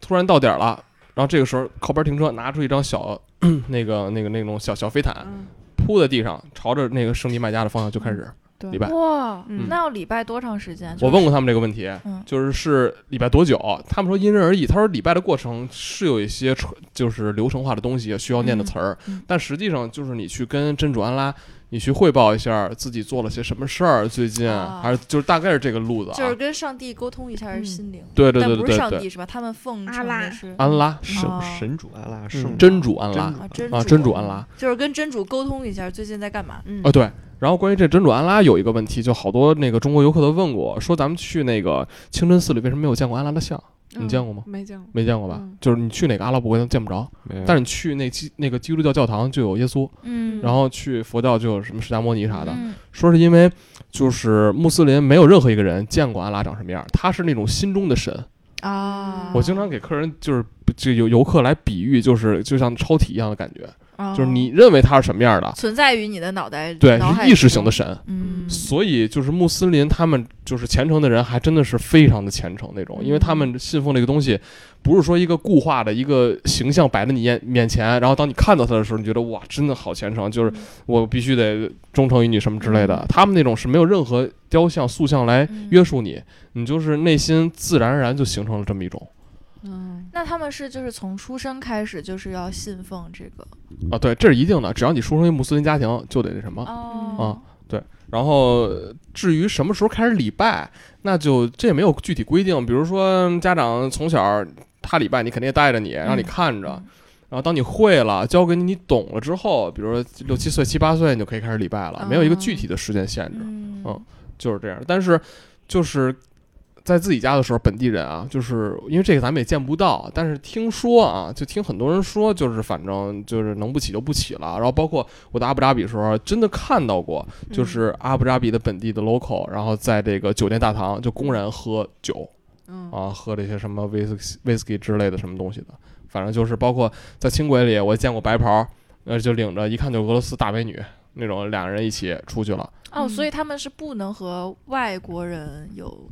突然到点儿了，然后这个时候靠边停车，拿出一张小 那个那个那种小小飞毯，嗯，铺在地上，朝着那个圣地卖家的方向就开始对礼拜。哇，嗯那要礼拜多长时间？我问过他们这个问题，嗯就是是礼拜多久？他们说因人而异。他说礼拜的过程是有一些传就是流程化的东西需要念的词儿，但实际上就是你去跟真主安拉，你去汇报一下自己做了些什么事儿，最近、啊还是就是大概是这个路子啊。就是跟上帝沟通一下嗯心灵，对对对对对对，上帝是吧？他们奉承阿拉安拉圣哦神主安拉真主安拉真主啊，真啊，真主安拉。就是跟真主沟通一下最近在干嘛。嗯啊，对。然后关于这真主安拉有一个问题，就好多那个中国游客都问过，说咱们去那个清真寺里为什么没有见过安拉的像？你见过吗？没见过，没见过吧？嗯就是你去哪个阿拉伯国家都见不着，但是你去那基那个基督教教堂就有耶稣，嗯然后去佛教就有什么释迦摩尼啥的。嗯说是因为就是穆斯林没有任何一个人见过阿拉长什么样，他是那种心中的神。啊，我经常给客人就是就有游客来比喻，就是就像超体一样的感觉，啊就是你认为他是什么样的，存在于你的脑袋，对，是意识型的神。嗯，所以就是穆斯林他们就是虔诚的人，还真的是非常的虔诚那种，因为他嗯们信奉这个东西，不是说一个固化的一个形象摆在你眼面前，然后当你看到它的时候，你觉得哇，真的好虔诚，就是我必须得忠诚于你什么之类的嗯。他们那种是没有任何雕像、塑像来嗯约束你，你就是内心自然而然就形成了这么一种嗯那他们是就是从出生开始就是要信奉这个啊，对，这是一定的，只要你出生于穆斯林家庭，就得那什么。哦然后至于什么时候开始礼拜，那就这也没有具体规定。比如说家长从小他礼拜，你肯定也带着你，让你看着。嗯然后当你会了，教给你，你懂了之后，比如说六七岁、七八岁，你就可以开始礼拜了，没有一个具体的时间限制，嗯嗯就是这样。但是就是在自己家的时候，本地人啊，就是因为这个咱们也见不到，但是听说啊，就听很多人说，就是反正就是能不起就不起了。然后包括我在阿布扎比的时候，真的看到过，就是阿布扎比的本地的 local，然后在这个酒店大堂就公然喝酒嗯啊，喝这些什么威士威士忌之类的什么东西的。反正就是包括在轻轨里，我见过白袍，呃，就领着一看就俄罗斯大美女那种，两人一起出去了。哦，嗯所以他们是不能和外国人有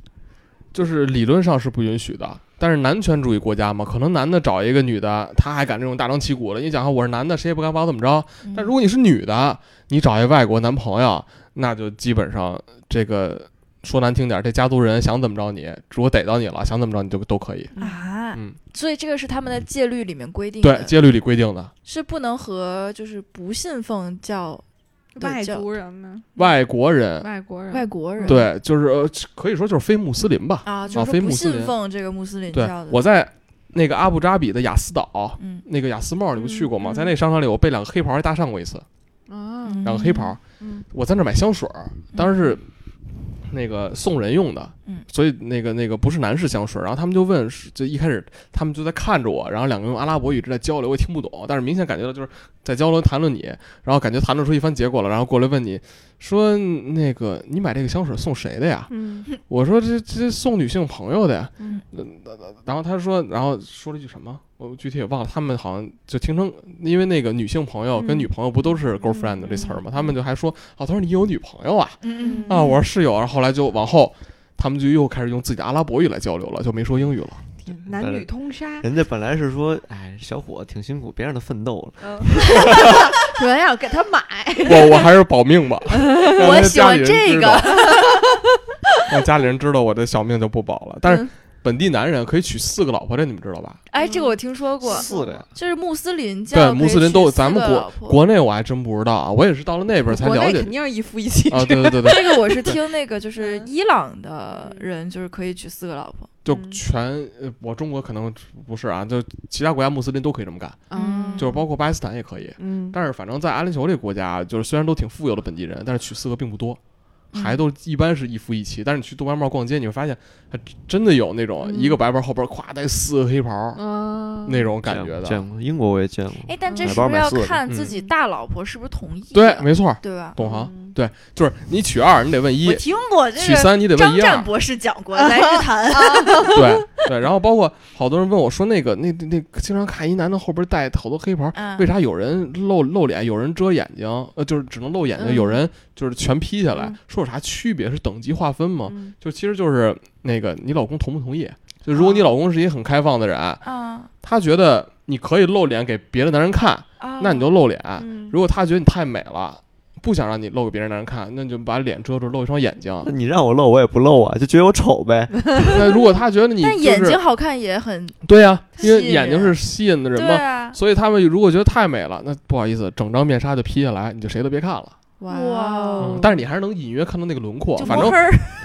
就是理论上是不允许的，但是男权主义国家嘛，可能男的找一个女的，他还敢这种大张旗鼓的。你讲我是男的，谁也不敢把我怎么着。嗯但如果你是女的，你找一外国男朋友，那就基本上这个说难听点儿，这家族人想怎么着你，如果逮到你了，想怎么着你就都可以。啊，嗯，所以这个是他们的戒律里面规定的，对，戒律里规定的，是不能和就是不信奉教外叫族人呢？外国人，外国人，外国人对，就是呃可以说就是非穆斯林吧。啊，就啊是说不信非穆斯林奉这个穆斯林对教的。，我在那个阿布扎比的雅思岛，嗯那个雅思帽，你不去过吗？在那商场里，我被两个黑袍还搭讪过一次，啊，嗯两个黑袍。嗯我在那买香水儿，当时是那个送人用的，嗯所以那个那个不是男士香水。然后他们就问，就一开始他们就在看着我，然后两个用阿拉伯语一直在交流，我也听不懂，但是明显感觉到就是在交流谈论你，然后感觉谈论出一番结果了，然后过来问你说那个你买这个香水送谁的呀？嗯我说这这送女性朋友的呀。嗯然后他说，然后说了一句什么，我具体也忘了。他们好像就听成，因为那个女性朋友跟嗯女朋友不都是 girlfriend 这词儿嘛，他们就还说，哦，他说你有女朋友啊？嗯啊，我说是有，然后后来就往后，他们就又开始用自己的阿拉伯语来交流了，就没说英语了。男女通杀，人家本来是说，哎，小伙挺辛苦，别让他奋斗了。嗯，主要要给他买，我我还是保命吧。我喜欢这个，让家里人知道我的小命就不保了。但是嗯本地男人可以娶四个老婆，这你们知道吧？哎，这个我听说过，四个呀，就是穆斯林教对，穆斯林都娶四咱们国国内我还真不知道啊，我也是到了那边才了解。国内肯定是一夫一妻啊。制，对对对对，这个我是听 那个就是嗯。伊朗的人就是可以娶四个老婆，就嗯。全呃，我中国可能不是啊，就其他国家穆斯林都可以这么干，嗯，就是包括巴基斯坦也可以。嗯，但是反正在阿联酋这个国家，就是虽然都挺富有的本地人，但是娶四个并不多，嗯还都一般是一夫一妻。但是你去杜白帽逛街，你会发现还真的有那种嗯一个白袍后边咵带四个黑袍啊，那种感觉的。见过，英国我也见过。哎，但这嗯是不是要看自己大老婆是不是同意？对，没错，对吧？懂行。嗯对，就是你取二，你得问一我；听过这个娶三，你得问一二湛。博士讲过，来日坛。对对，然后包括好多人问我说，那个那那那经常看一男的后边带好多黑袍，嗯为啥有人露露脸，有人遮眼睛，呃，就是只能露眼睛，嗯有人就是全披下来嗯，说有啥区别？是等级划分吗？嗯就其实就是那个你老公同不同意？就如果你老公是一个很开放的人，啊他觉得你可以露脸给别的男人看，啊，那你就露脸；嗯如果他觉得你太美了，不想让你露给别人男人看，那你就把脸遮住，露一双眼睛。那你让我露，我也不露啊，就觉得我丑呗。那如果他觉得你、就是、但眼睛好看也很对呀、因为眼睛是吸引的人嘛，啊，所以他们如果觉得太美了，那不好意思，整张面纱就披下来，你就谁都别看了。哇但是你还是能隐约看到那个轮廓。反正。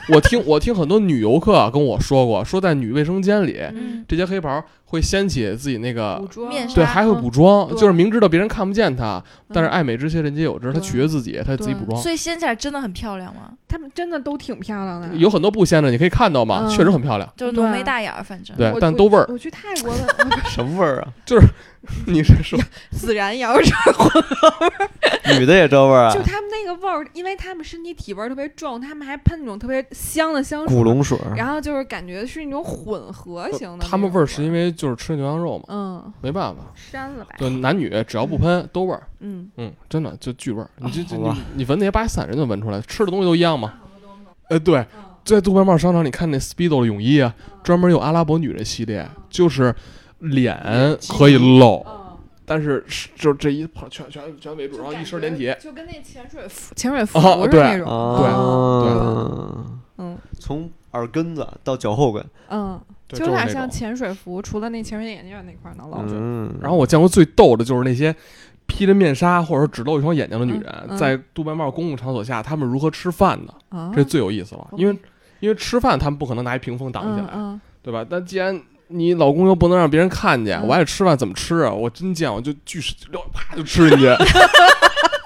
我听我听很多女游客啊跟我说过，说在女卫生间里，嗯，这些黑袍会掀起自己那个面纱。对，还会补妆，对。就是明知道别人看不见她，但是嗯爱美之心人皆有之，她取悦自己，她自己补妆。所以掀起来真的很漂亮吗？他们真的都挺漂亮的，有很多不掀的，你可以看到嘛，嗯。确实很漂亮。就浓眉大眼儿，反正。对但都味儿。我去泰国了，什么味儿啊？就是 你是说 孜然羊肉串女的也这味儿啊？就？他们那个味儿，因为他们身体体味儿特别重，他们还喷那种特别香的香水古，龙水，然后就是感觉是那种混合型的。他们味儿是因为就是吃牛羊肉嘛，嗯没办法。删了吧，就，男女只要不喷都味儿，嗯嗯，真的就巨味儿。你这这你你闻那些巴基斯坦人就闻出来，吃的东西都一样吗？呃，对，在杜拜帽商场，你看那 Speedo 的泳衣啊，专门有阿拉伯女人系列，就是脸可以露，嗯但是是就这一跑全全全围住，然后一身连体，就跟那潜水服潜水服是那种，啊，嗯从耳根子到脚后跟，嗯，对就有点像。潜水服，除了那潜水眼镜那块儿能露着。嗯，然后我见过最逗的就是那些披着面纱或者说只露一双眼睛的女人，嗯嗯在杜拜帽公共场所下，她们如何吃饭的，啊，这最有意思了。因为因为吃饭她们不可能拿一屏风挡起来，嗯对吧？但既然你老公又不能让别人看见，嗯我爱吃饭怎么吃啊？我真见我就巨使劲，啪就吃进去，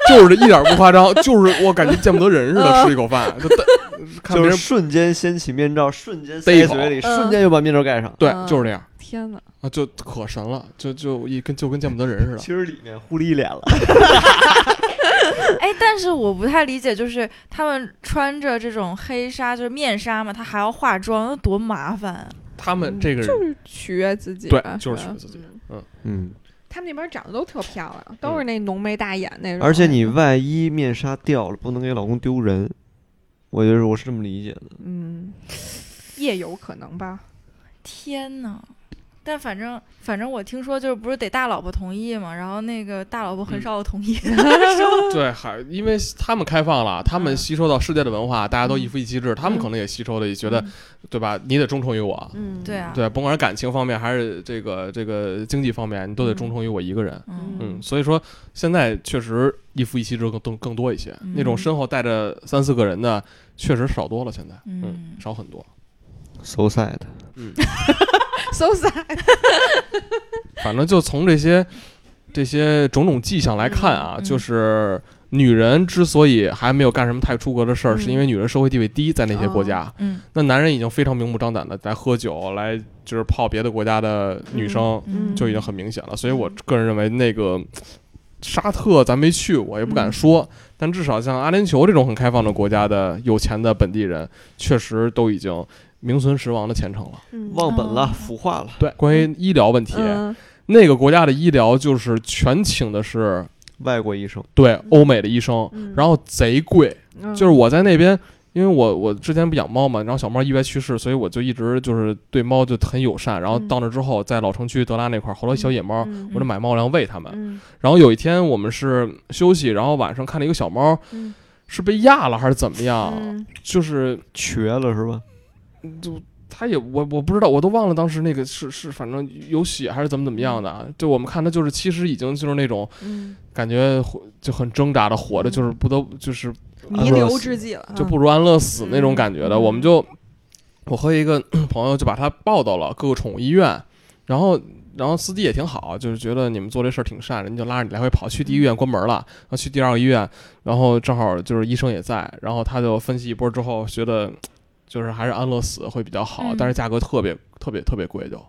就是这一点不夸张，就是我感觉见不得人似的吃一口饭，就 看别就是人瞬间掀起面罩，瞬间塞嘴里，嗯瞬间又把面罩盖上。对嗯，就是这样天哪，啊，就可神了，就就一跟就跟见不得人似的。其实里面糊了一脸了，哎，但是我不太理解，就是他们穿着这种黑纱，就是面纱嘛，他还要化妆，那多麻烦啊！他们这个人就是取悦自己对，就是取悦自己嗯嗯，他们那边长得都特漂亮，都是那浓眉大眼那种。而且你万一面纱掉了，不能给老公丢人。我觉得我是这么理解的。嗯，也有可能吧。天呐！但反正反正我听说就是不是得大老婆同意嘛，然后那个大老婆很嗯。少同意。对，还因为他们开放了，他们嗯。吸收到世界的文化，大家都一夫一妻制，他们可能也吸收了，也觉得对吧？你得忠诚于我，嗯，对啊，对，甭管是感情方面还是这个这个经济方面，你都得忠诚于我一个人。嗯。嗯，所以说现在确实一夫一妻制更更更多一些，那种嗯身后带着三四个人的确实少多了，现在嗯。嗯少很多。So sad，嗯，so sad。反正就从这些这些种种迹象来看啊，就是女人之所以还没有干什么太出格的事儿，嗯。是因为女人社会地位低，在那些国家，嗯。那男人已经非常明目张胆的在喝酒，来就是泡别的国家的女生，嗯，就已经很明显了。所以我个人认为，那个沙特咱没去我，也不敢说，但至少像阿联酋这种很开放的国家的有钱的本地人，确实都已经名存实亡的前程了。嗯忘本了，哦腐化了。对，关于医疗问题，嗯那个国家的医疗就是全请的是外国医生，对欧美的医生，嗯然后贼贵。嗯就是我在那边，因因为我我之前不养猫嘛，然后小猫意外去世，所以我就一直就是对猫就很友善。然后嗯到那之后，在老城区德拉那块儿好多小野猫，嗯我就买猫粮喂它们。嗯然后有一天我们是休息，然后晚上看了一个小猫，嗯是被压了还是怎么样？嗯就是瘸了是吧？就他也我我不知道，我都忘了当时那个是是反正有血还是怎么怎么样的。就我们看他就是其实已经就是那种嗯，感觉活就很挣扎的活着，嗯就是不得就是弥留之际了，就不如安乐死那种感觉的。嗯我们就我和一个 朋友就把他抱到了各个宠物医院，然后然后司机也挺好，就是觉得你们做这事儿挺善，人就拉着你来回跑。去第一医院关门了，然后去第二个医院，然后正好就是医生也在，然后他就分析一波之后，觉得就是还是安乐死会比较好，嗯但是价格特别特别特别贵就。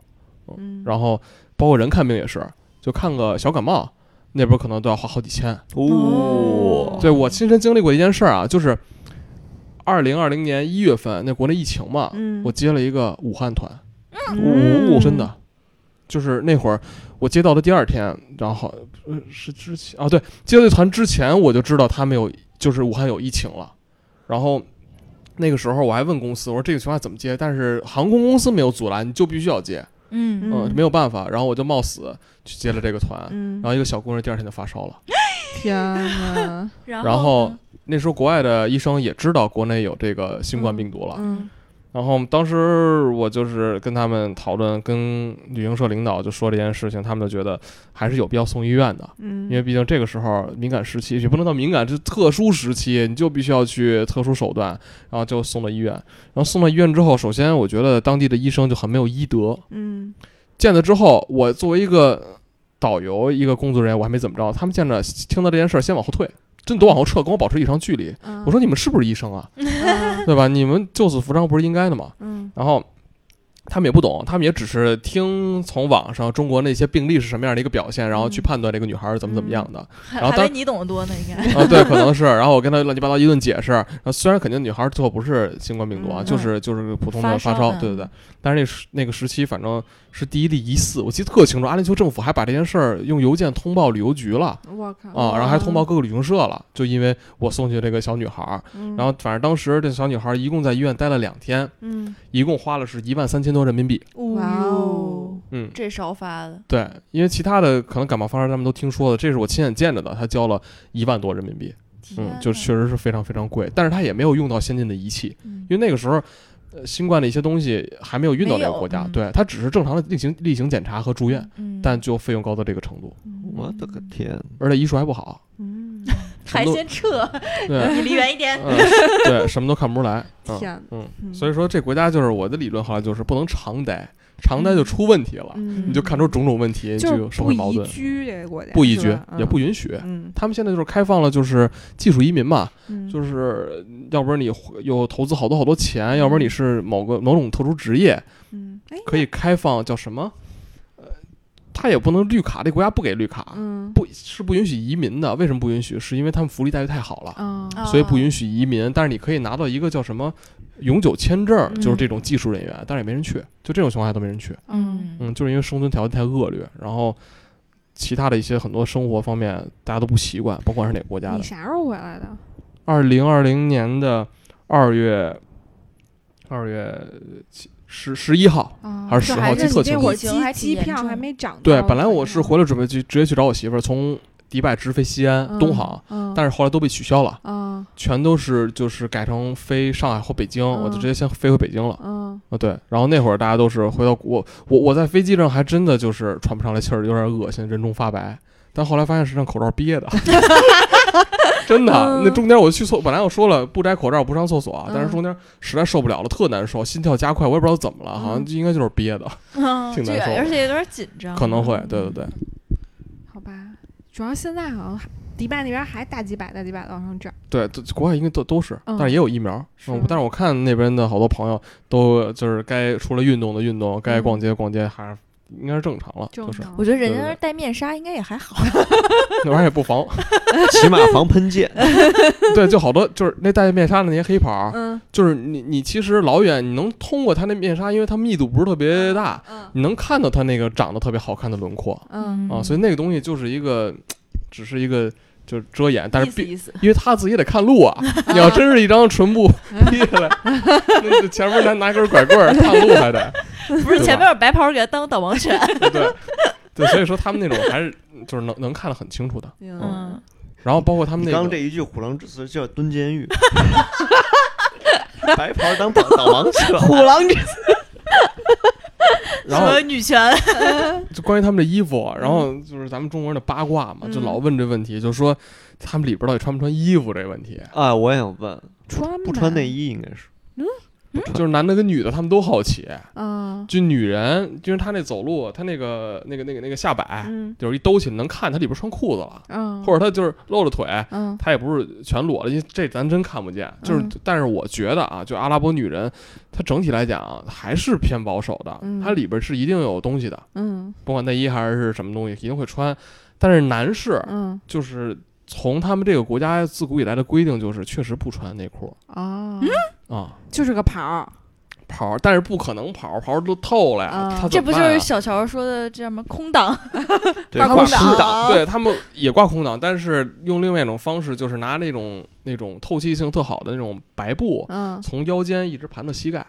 嗯，然后包括人看病也是，就看个小感冒，那边可能都要花好几千。哦，对我亲身经历过一件事儿啊，就是二零二零年一月份那国内疫情嘛，嗯我接了一个武汉团，嗯真的，就是那会儿我接到的第二天，然后呃是之前啊，对，接到这团之前我就知道他们有就是武汉有疫情了，然后。那个时候我还问公司，我说这个情况怎么接？但是航空公司没有阻拦，你就必须要接，嗯嗯，没有办法。然后我就冒死去接了这个团，嗯然，后一个小姑娘第二天就发烧了。天呐，然然后那时候国外的医生也知道国内有这个新冠病毒了，嗯然后当时我就是跟他们讨论，跟旅行社领导就说这件事情，他们就觉得还是有必要送医院的，嗯，因为毕竟这个时候敏感时期，也不能到敏感，这特殊时期，你就必须要去特殊手段，然后就送到医院。然后送到医院之后，首先我觉得当地的医生就很没有医德，嗯见了之后，我作为一个导游，一个工作人员，我还没怎么着，他们见着听到这件事儿，先往后退，真的都往后撤，跟我保持一长距离。嗯，我说你们是不是医生啊？嗯对吧？你们救死扶伤不是应该的吗？嗯然后他们也不懂，他们也只是听从网上中国那些病例是什么样的一个表现，然后去嗯判断这个女孩是怎么怎么样的。还然后当还比你懂得多呢，应该。啊，对，可能是。然后我跟他乱七八糟一顿解释，然后虽然肯定女孩最后不是新冠病毒啊，嗯就是就是普通的发发烧，对对对。但是那时那个时期反正是第一例疑似，我记得特清楚，阿联酋政府还把这件事儿用邮件通报旅游局了。我靠啊，然后还通报各个旅行社了，就因为我送去这个小女孩然后反正当时这小女孩儿一共在医院待了两天，嗯，一共花了是一万三千多人民币。哇哦，嗯，这少发的，对，因为其他的可能感冒发烧他们都听说了，这是我亲眼见着的，他交了一万多人民币，嗯，就确实是非常非常贵，但是他也没有用到先进的仪器，嗯。因为那个时候。呃，新冠的一些东西还没有运到那个国家，嗯。对，它只是正常的例行例行检查和住院，嗯，但就费用高到这个程度，我的个天！而且医术还不好，嗯，还先撤，对，你离远一点。嗯，对，什么都看不出来，嗯天，嗯，嗯。所以说这国家就是我的理论，后来就是不能常待，常待就出问题了，嗯。你就看出种种问题，就有社会矛盾，居这个国家不宜居也不允许。嗯。他们现在就是开放了，就是技术移民嘛，嗯，就是要不然你有投资好多好多钱，要不然你是某个某种特殊职业，可以开放叫什么？呃，他也不能绿卡，这国家不给绿卡，嗯不是不允许移民的。为什么不允许？是因为他们福利待遇太好了，所以不允许移民。但是你可以拿到一个叫什么永久签证，嗯就是这种技术人员，但是也没人去，就这种情况下都没人去。嗯嗯，就是因为生存条件太恶劣，然后其他的一些很多生活方面大家都不习惯，甭管是哪个国家的。你啥时候回来的？二零二零年的二月二月七十十一号，啊，还是10号机票还没涨。对，本来我是回来准备去直接去找我媳妇儿，从迪拜直飞西安、嗯东航，嗯，但是后来都被取消了，啊全都是就是改成飞上海或北京，我就嗯直接先飞回北京了。嗯啊，对，然后那会儿大家都是回到我我我在飞机上还真的就是喘不上来气儿，有点恶心，人中发白。但后来发现是让口罩憋的，真的。嗯那中间我去厕，本来我说了不摘口罩不上厕所，但是嗯中间实在受不了了，特难受，心跳加快，我也不知道怎么了，好像嗯就应该就是憋的，嗯挺难受的而且有点紧张，可能会，对对对。好吧，主要现在好像迪拜那边还大几百大几百的往上涨。对，这国外应该都都是，嗯但是也有疫苗。是嗯，但是我看那边的好多朋友都就是该除了运动的运动，该嗯逛街逛街，还是应该是正常了，就是我觉得人家戴面纱应该也还好。那玩意儿也不防。起码防喷溅。对，就好多就是那戴面纱的那些黑袍儿，嗯就是你你其实老远你能通过他那面纱，因为它密度不是特别大，嗯你能看到他那个长得特别好看的轮廓嗯啊，所以那个东西就是一个，只是一个就是遮掩，但是并意思意思，因为他自己得看路啊。你要真是一张唇布披 下来，那前面拿拿根拐棍儿看路还得，不是前面有白袍给他当导盲犬，对对，所以说他们那种还是就是能能看得很清楚的。嗯，嗯，然后包括他们那刚刚这一句虎狼之词就叫蹲监狱，白袍当导导盲犬，虎狼之 然后女权，就关于他们的衣服，啊然后就是咱们中国人的八卦嘛，就嗯老问这问题，就说他们里边到底穿不穿衣服这问题，啊，我也想问，穿不穿内，衣应该是就是男的跟女的他们都好奇。嗯就女人，就是她那走路，她那个那个那个那个下摆，嗯就是一兜起来能看她里边穿裤子了，嗯，或者她就是露着腿，嗯她也不是全裸了，因为这咱真看不见。就是，嗯但是我觉得啊，就阿拉伯女人，她整体来讲还是偏保守的，嗯她里边是一定有东西的，嗯不管内衣还是什么东西，一定会穿。但是男士，嗯就是从他们这个国家自古以来的规定，就是确实不穿内裤哦，啊，就是个袍儿，袍儿，但是不可能袍儿，袍儿都透了呀，啊他这不就是小乔说的这什么空档？对挂空挂空档。档，对他们也挂空档，但是用另外一种方式，就是拿那种那种透气性特好的那种白布，嗯。从腰间一直盘到膝盖，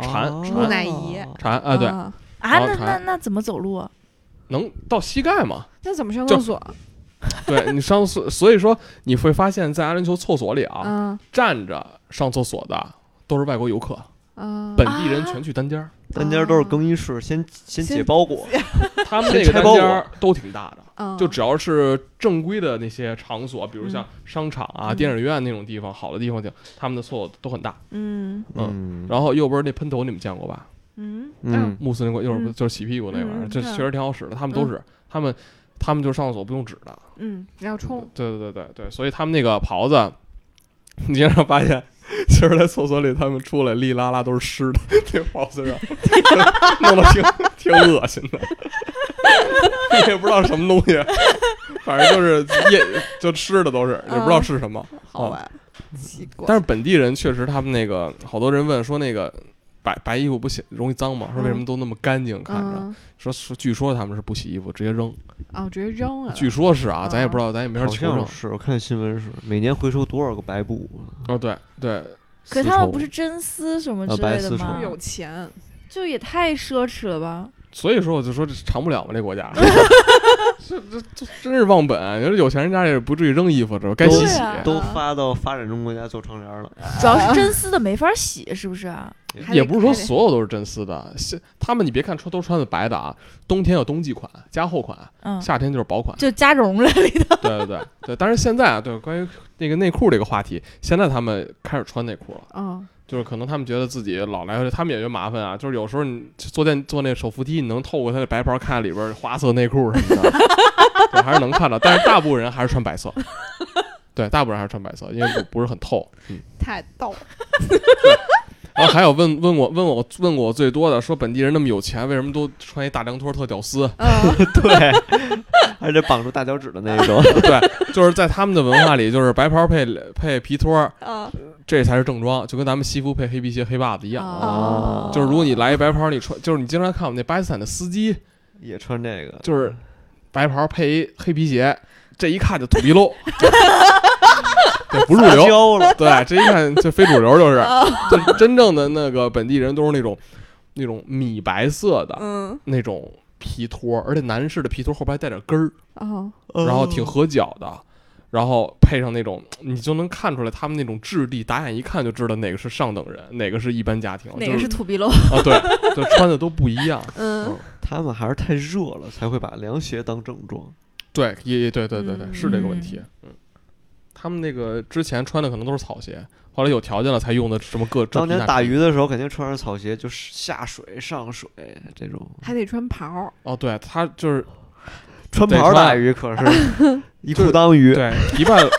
缠哦木乃伊缠啊，对，啊。啊，那那那怎么走路啊？能到膝盖吗？那怎么上厕所？对你上所所以说你会发现在阿联酋厕所里啊，嗯。站着上厕所的都是外国游客，嗯，本地人全去单间儿，单间都是更衣室，先先解包裹，他们那个单间儿都挺大的。嗯就只要是正规的那些场所，比如像嗯商场啊、嗯电影院那种地方，好的地方，就他们的厕所都很大。嗯嗯，然后右边那喷头你们见过吧？嗯嗯穆斯林国右边嗯就是洗屁股那玩意儿，嗯嗯这确实挺好使的。他们都是，他们他们就是上厕所不用纸的。嗯，要冲，对对对对对，所以他们那个袍子，你经常发现，其实在厕所里他们出来哩啦啦都是湿的，这袍子上弄得挺挺恶心的，你也不知道什么东西，反正就是液就湿的都是，也不知道是什么。好吧，奇怪，但是本地人确实，他们那个好多人问说那个白白衣服不洗容易脏吗？说为什么都那么干净看着？嗯说说据说他们是不洗衣服直接扔，哦，直接扔啊，据说是啊，啊咱也不知道，咱也没法好求证像。是我看新闻是每年回收多少个白布，哦，对对，可是他们绸不是真丝什么呃之白丝绸类的吗？有钱，就也太奢侈了吧？所以说我就说这长不了嘛，这国家，这这这真是忘本。你说有钱人家也不至于扔衣服，是吧？该洗洗。都发到发展中国家做窗帘了。主要是真丝的没法洗，是不是啊？也不是说所有都是真丝的，是他们你别看穿都穿的白的啊，冬天有冬季款、加厚款，嗯，夏天就是薄款。就加绒了里头。对对对对，但是现在啊，对关于那个内裤这个话题，现在他们开始穿内裤了。嗯就是可能他们觉得自己老来回，他们也觉得麻烦啊。就是有时候你坐电坐那手扶梯，你能透过他的白袍看里边花色内裤什么的，对，还是能看到。但是大部分人还是穿白色，对，大部分人还是穿白色，因为不不是很透。嗯，太逗了，然后还有问问我问我问过我最多的，说本地人那么有钱，为什么都穿一大凉拖特屌丝？嗯 对，而且绑住大脚趾的那种。对，就是在他们的文化里，就是白袍配配皮拖，啊这才是正装，就跟咱们西服配黑皮鞋、黑袜子一样。哦就是如果你来一白袍，你穿，就是你经常看我们那巴基斯坦的司机，也穿这个，就是白袍配一黑皮鞋，这一看就土逼对，不入流。了。对，这一看就非主流，就是，就真正的那个本地人都是那种那种米白色的嗯那种皮托，而且男士的皮托后边还带点跟儿，哦然后挺合脚的。然后配上那种，你就能看出来他们那种质地，打眼一看就知道哪个是上等人，哪个是一般家庭，哪个是是土逼喽？啊？对，就穿的都不一样。嗯他们还是太热了，才会把凉鞋当正装。对，也也对对对对，嗯是这个问题。嗯，他们那个之前穿的可能都是草鞋，后来有条件了才用的什么各这当年打鱼的时候，肯定穿着草鞋，就是下水、上水这种。还得穿袍儿，哦，对他就是穿袍打鱼可是 一裤裆鱼。对迪拜，对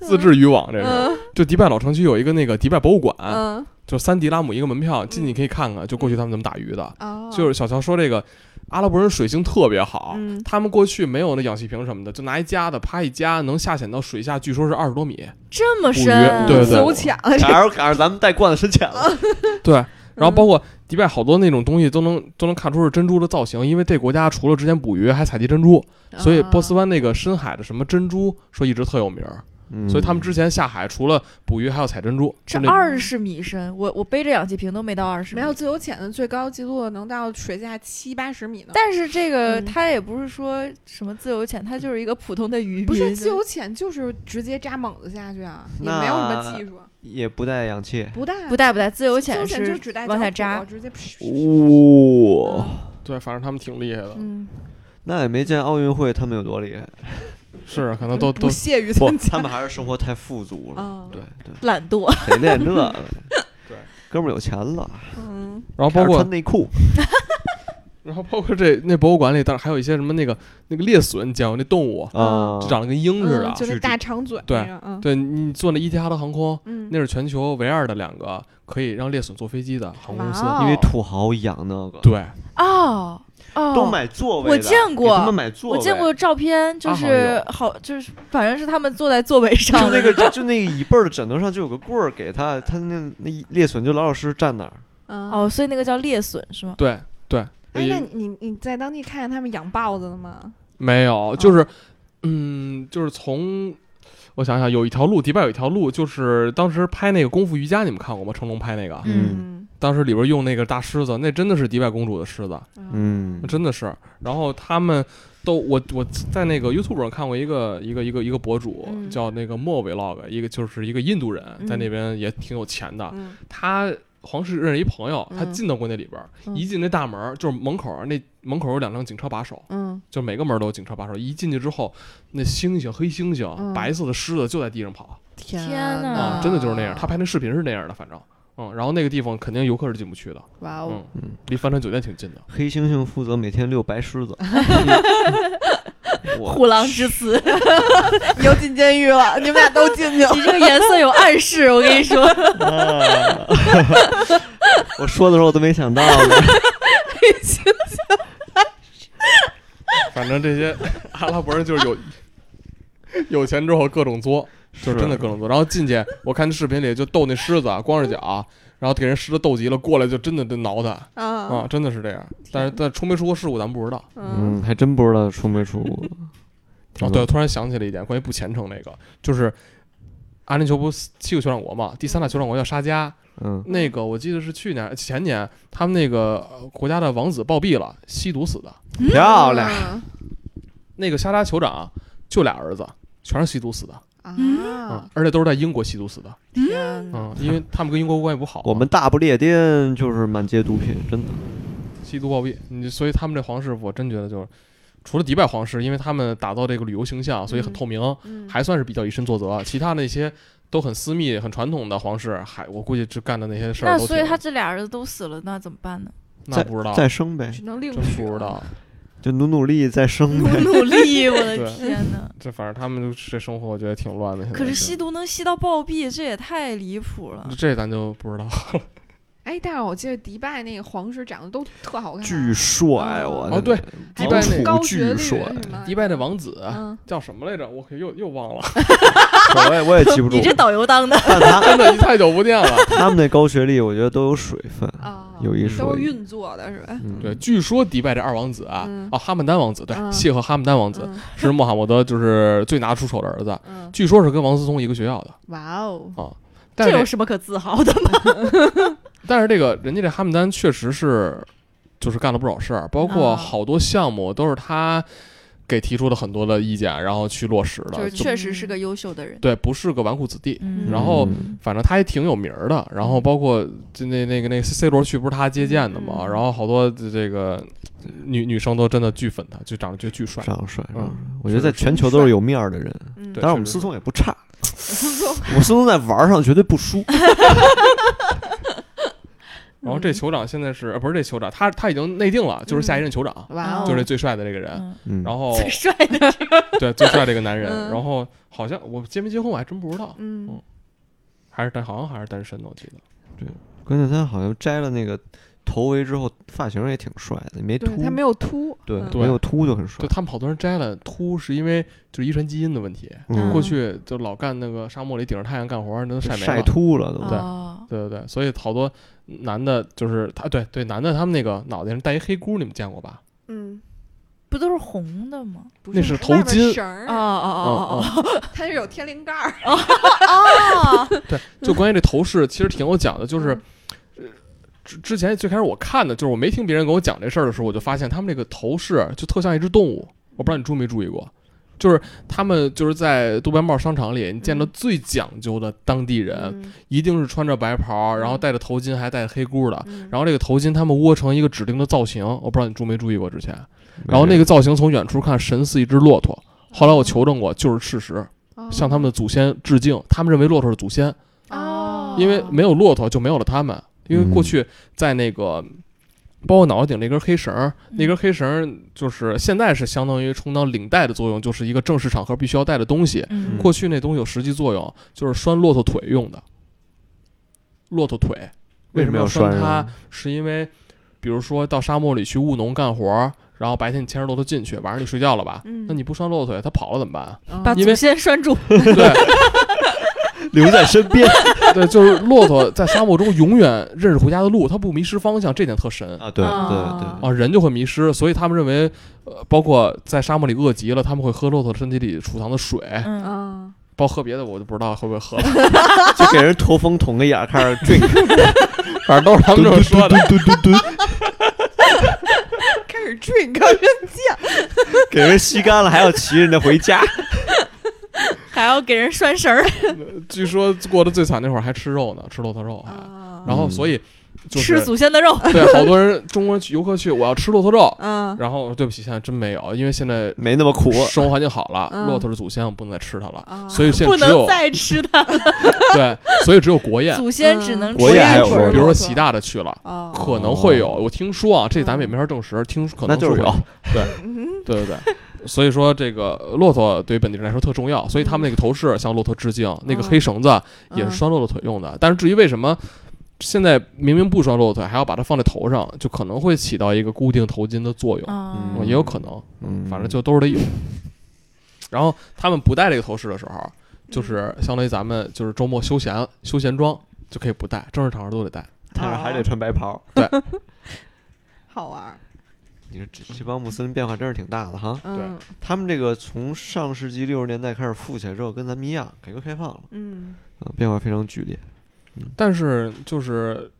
自制渔网这是。嗯就迪拜老城区有一个那个迪拜博物馆，嗯就三迪拉姆一个门票，进去可以看看，就过去他们怎么打鱼的。哦，就是小乔说这个阿拉伯人水性特别好，嗯他们过去没有那氧气瓶什么的，就拿一夹子啪一夹，能下潜到水下，据说是二十多米。这么深？对对走浅了，赶上赶上咱们带罐子深浅了。对，然后包括迪拜好多那种东西都能都能看出是珍珠的造型，因为这国家除了之前捕鱼还采集珍珠，所以波斯湾那个深海的什么珍珠说一直特有名儿，嗯所以他们之前下海除了捕鱼还要采珍珠，这二十米深，我我背着氧气瓶都没到二十。没有自由潜的最高记录能到水下七八十米呢。但是这个嗯它也不是说什么自由潜，它就是一个普通的渔民。不是自由潜，就是直接扎猛子下去啊，也没有什么技术，也不带氧气，不带不带不带，自由潜是只带往下扎。直接噗。哇、对，反正他们挺厉害的，嗯，那也没见奥运会他们有多厉害。是可能都都不屑于不参，加。他们还是生活太富足了。啊，对对，懒惰，得练这个。对，哥们儿有钱了，嗯，然后包括穿内裤。然后包括这那博物馆里，当然还有一些什么那个那个猎隼，你见过那动物，啊，就长得跟鹰似的嗯，就是大长嘴对，嗯对你坐那伊蒂哈德航空，嗯，那是全球唯二的两个可以让猎隼坐飞机的航空公司。因为土豪养那个，对，哦哦，都买座位，我见过他们买座位，我见过照片，就啊是好，就是反正是他们坐在座位上就那个就那个椅背儿的枕头上就有个棍儿给他，他那那猎隼就老老实实站那儿。嗯。哦，所以那个叫猎隼是吗？对对，哎，那你你在当地看见他们养豹子了吗？没有，就是，嗯，就是从我想想，有一条路，迪拜有一条路，就是当时拍那个《功夫瑜伽》，你们看过吗？成龙拍那个，嗯当时里边用那个大狮子，那真的是迪拜公主的狮子，嗯真的是。然后他们都，我我在那个 YouTube 上看过一个一个一个一个博主，嗯叫那个莫 vlog，一个就是一个印度人，在那边也挺有钱的，嗯他。皇室认识一朋友，他嗯进到过那里边儿，嗯一进那大门儿就是门口儿，那门口儿有两辆警车把手，嗯就每个门都有警车把手。一进去之后，那猩猩、黑猩猩、嗯白色的狮子就在地上跑天呐啊，真的就是那样。他拍那视频是那样的，反正，嗯，然后那个地方肯定游客是进不去的，哇哦，嗯，离帆船酒店挺近的。黑猩猩负责每天遛白狮子。我虎狼之词，你又进监狱了，你们俩都进去了。你这个颜色有暗示，我跟你说。啊 我说的时候我都没想到呢。反正这些阿拉伯人就是有有钱之后各种作，就是真的各种作。然后进去，我看那视频里就逗那狮子，光着脚，然后给人狮子逗急了，过来就真的就挠他啊，啊，真的是这样。但是但出没出过事故咱不知道。嗯嗯，还真不知道出没出过。哦，对，我突然想起了一点关于不虔诚那个，就是阿联酋不是七个酋长国嘛，第三大酋长国叫沙加，嗯，那个我记得是去年前年他们那个呃国家的王子暴毙了，吸毒死的。漂亮。嗯那个沙加酋长就俩儿子，全是吸毒死的，啊嗯，，而且都是在英国吸毒死的，天哪，嗯，因为他们跟英国关系不好，我们大不列颠就是满街毒品，真的。吸毒暴毙，你所以他们这皇室，我真觉得就是。除了迪拜皇室，因为他们打造这个旅游形象，所以很嗯透明，嗯还算是比较以身作则。其他那些都很私密、很传统的皇室，还我估计这干的那些事儿那所以他这俩儿子都死了，那怎么办呢？那不知道，再生呗，只能另真。不知道。就努努力再生努呗。努力，我的天哪！这反正他们这生活，我觉得挺乱的。可是吸毒能吸到暴毙，这也太离谱了。这咱就不知道。哎，但是我记得迪拜那个皇室长得都特好看，巨帅，我哦对迪拜那高巨学历帅，迪拜那王子嗯，叫什么来着？我可又又忘了，我也我也记不住你。这导游当的，但他真的，你太久不见了。他们那高学历，我觉得都有水分。啊，有一说一都是运作的是吧？嗯，对，据说迪拜这二王子啊，嗯。哦，哈曼丹王子，对，嗯。谢赫哈曼丹王子嗯。是穆罕默德就是最拿得出手的儿子，嗯，据说是跟王思聪一个学校的哇哦，啊。但是这这有什么可自豪的吗？但是这个人家这哈曼丹确实是就是干了不少事儿，包括啊好多项目都是他给提出了很多的意见，然后去落实了，就是确实是个优秀的人。对，不是个纨绔子弟。嗯然后嗯反正他也挺有名儿的，然后包括就那那个那个 C 罗去不是他接见的嘛，嗯然后好多这个女女生都真的巨粉他，就长得就巨帅。长得帅，嗯我觉得在全球都是有面儿的人。当然我们思聪也不差，我思聪在玩儿上绝对不输。然后这酋长现在是呃不是这酋长，他他已经内定了，就是下一任酋长，哇哦，就是这最帅的这个人。然后最帅的 对最帅这个男人，嗯。然后好像我结没结婚我还真不知道，嗯。还是单好像还是单身的，我记得。对关键他好像摘了那个头围之后，发型也挺帅的，没秃，他没有秃，对嗯没有秃就很帅就。他们好多人摘了秃，是因为就是遗传基因的问题。嗯过去就老干那个沙漠里顶着太阳干活，那都晒没晒了。秃了都。对哦，对对对，所以好多男的，就是他，对对，男的他们那个脑袋上戴一黑箍，你们见过吧？嗯，不都是红的吗？不那是头巾绳儿哦哦嗯嗯，它是有天灵盖儿，哦哦，对，就关于这头饰，其实挺有讲的，就是嗯之之前最开始我看的，就是我没听别人跟我讲这事儿的时候，我就发现他们这个头饰就特像一只动物，我不知道你注没注意过，就是他们就是在杜拜帽商场里，你见到嗯最讲究的当地人，嗯一定是穿着白袍，然后嗯戴着头巾，还戴着黑箍的。嗯然后这个头巾他们窝成一个指定的造型，我不知道你注没注意过之前。然后那个造型从远处看神似一只骆驼，后来我求证过，就是事实，哦向他们的祖先致敬。他们认为骆驼是祖先，哦，因为没有骆驼就没有了他们。因为过嗯去在那个，包括脑袋顶那根黑绳儿，那根黑绳儿就是现在是相当于充当领带的作用，就是一个正式场合必须要带的东西。嗯过去那东西有实际作用，就是拴骆驼腿用的。骆驼腿为什么要要拴它啊？？是因为，比如说到沙漠里去务农干活儿，然后白天你牵着骆驼进去，晚上你睡觉了吧？嗯那你不拴骆驼腿，它跑了怎么办把祖先拴住。对 留在身边。对，就是骆驼在沙漠中永远认识回家的路，它不迷失方向，这点特神。啊，对对啊。对，啊。人就会迷失，所以他们认为，呃，包括在沙漠里饿极了，他们会喝骆驼身体里储藏的水，嗯，嗯，包括喝别的我就不知道会不会喝。了，就给人驼峰捅个眼儿，开始 drink，反正都是他们这么说的。蹲蹲蹲，开始 drink 给人吸干了还要骑人家回家。还要给人拴绳儿。据说过得最惨那会儿还吃肉呢，吃骆驼肉。还，啊。嗯然后所以就吃是祖先的肉。对好多人中国人去游客去，我要吃骆驼肉，嗯。然后对不起，现在真没有，因为现在没那么苦，生活环境好了，嗯。骆驼是祖先，我不能再吃它了，啊。所以现在只有能再吃它。了，对，所以只有国宴，祖先只能国宴还有比如说习大的去了。哦。可能会有，我听说啊，这咱们也没法证实，听可能那就是有。对对对对，所以说这个骆驼对于本地人来说特重要，所以他们那个头饰向骆驼致敬，那个黑绳子也是拴骆驼腿用的。但是至于为什么现在明明不拴骆驼腿，还要把它放在头上，就可能会起到一个固定头巾的作用，也有可能，嗯，反正就都是得有。然后他们不戴这个头饰的时候，就是相当于咱们就是周末休闲休闲装就可以不戴，正式场合都得戴。但是还得穿白袍。对好玩儿，你说这这帮穆斯林变化真是挺大的哈。嗯他们这个从上世纪六十年代开始富起来之后，跟咱们一样，改革开放了，嗯啊，变化非常剧烈。嗯但是就是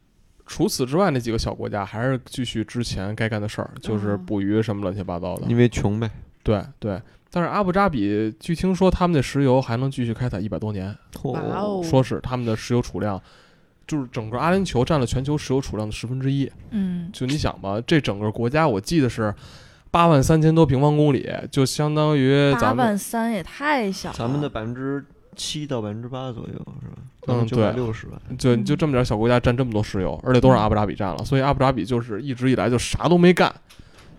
除此之外，那几个小国家还是继续之前该干的事儿，就是嗯捕鱼什么乱七八糟的。因为穷呗。对对，但是阿布扎比据听说他们的石油还能继续开采一百多年，哇哦说是他们的石油储量。就是整个阿联酋占了全球石油储量的十分之一，嗯，就你想吧，这整个国家我记得是八万三千多平方公里，就相当于八咱们万三也太小了。咱们的百分之七到百分之八左右是吧？嗯对六十万。就就这么点小国家占这么多石油，而且都是阿布扎比占了，所以阿布扎比就是一直以来就啥都没干，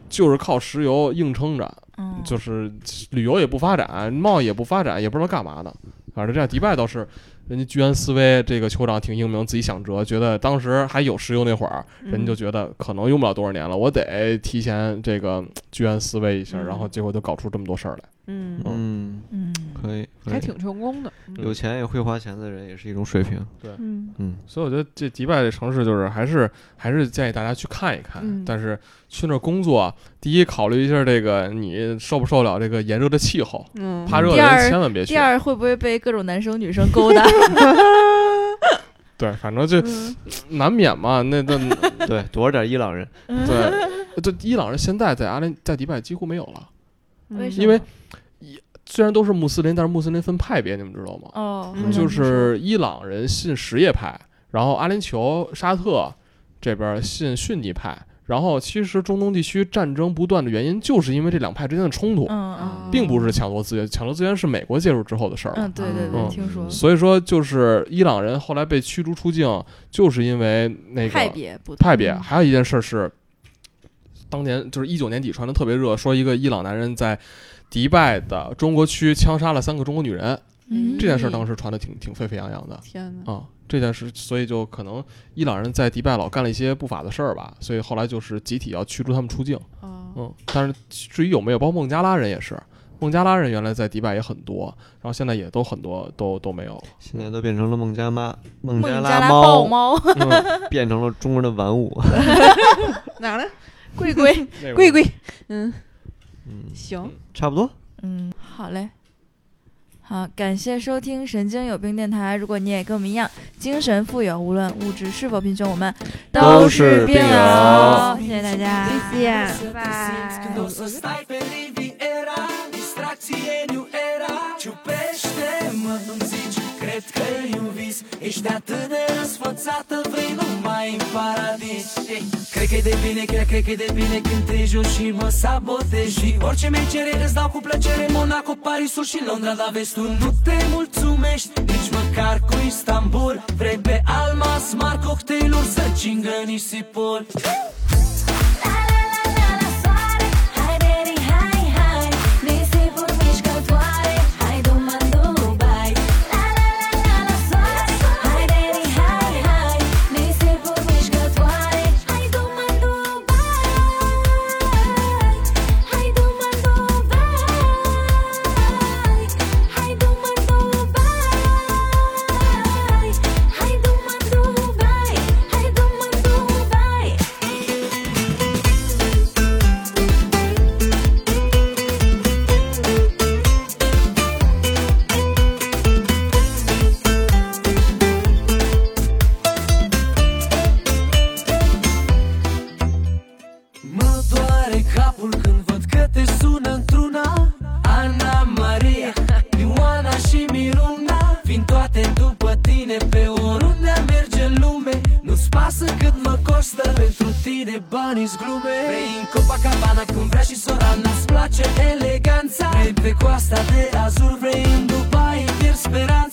就是靠石油硬撑着，嗯，就是旅游也不发展，贸易也不发展，也不知道干嘛的。反正这样，迪拜倒是人家居安思危，这个酋长挺英明，自己想辙，觉得当时还有石油那会儿，人家就觉得可能用不了多少年了，我得提前这个居安思危一下，嗯然后结果就搞出这么多事儿来。嗯，嗯，嗯，可以，可以还挺成功的，嗯有钱也会花钱的人也是一种水平。嗯嗯，所以我觉得这迪拜这城市就是还是还是建议大家去看一看，嗯但是去那儿工作，第一考虑一下这个你受不受了这个炎热的气候，嗯，怕热的人千万别去第。二会不会被各种男生女生勾搭？对，反正就嗯难免嘛。那那 对，躲着点伊朗人。对，这伊朗人现在在阿联在迪拜几乎没有了，为什么因为虽然都是穆斯林，但是穆斯林分派别，你们知道吗？哦，嗯就是伊朗人信什叶派，然后阿联酋、沙特这边信逊尼派。然后其实中东地区战争不断的原因，就是因为这两派之间的冲突，嗯啊嗯并不是抢夺资源，抢夺资源是美国介入之后的事儿。嗯，对对嗯对，听说所以说，就是伊朗人后来被驱逐出境，就是因为那个派别不同派别。嗯还有一件事是，当年就是一九年底传的特别热，说一个伊朗男人在迪拜的中国区枪杀了三个中国女人，嗯这件事当时传的挺挺沸沸扬扬的天哪，啊。这件事，所以就可能伊朗人在迪拜老干了一些不法的事儿吧，所以后来就是集体要驱逐他们出境。啊嗯，但是至于有没有，包括孟加拉人也是，孟加拉人原来在迪拜也很多，然后现在也都很多都都没有了。现在都变成了孟加拉孟孟加加拉豹猫，猫，嗯，变成了中国人的玩物。哪儿呢？贵贵那个贵贵，嗯，嗯，行，差不多。嗯，好嘞。好，感谢收听神经有病电台。如果你也跟我们一样精神富有，无论物质是否贫穷，我们都是病友友。谢谢大家，谢谢，拜拜。Cred că e un vis. Ești atât de răsfățată Vrei numai în paradis Ei, Cred că e de bine, chiar cred că e de bine Când te joci și mă sabotezi. Și orice mi cere îți dau cu plăcere Monaco, Parisul și Londra Dar vezi tu nu te mulțumești. Nici măcar cu Istanbul. Vrei pe Alma Smart cocktailuri Să cingă nisipuri Mă doare capul când văd că te sună într-una. Ana Maria, Ioana și Miruna Vin toate după tine pe oriunde am merge în lume. Nu-ți pasă cât mă costă Pentru tine banii glume. Vrei în Copacabana când vrea și Sorana Îți place eleganța. Vrei pe coasta de azur Vrei în Dubai, pierd speranța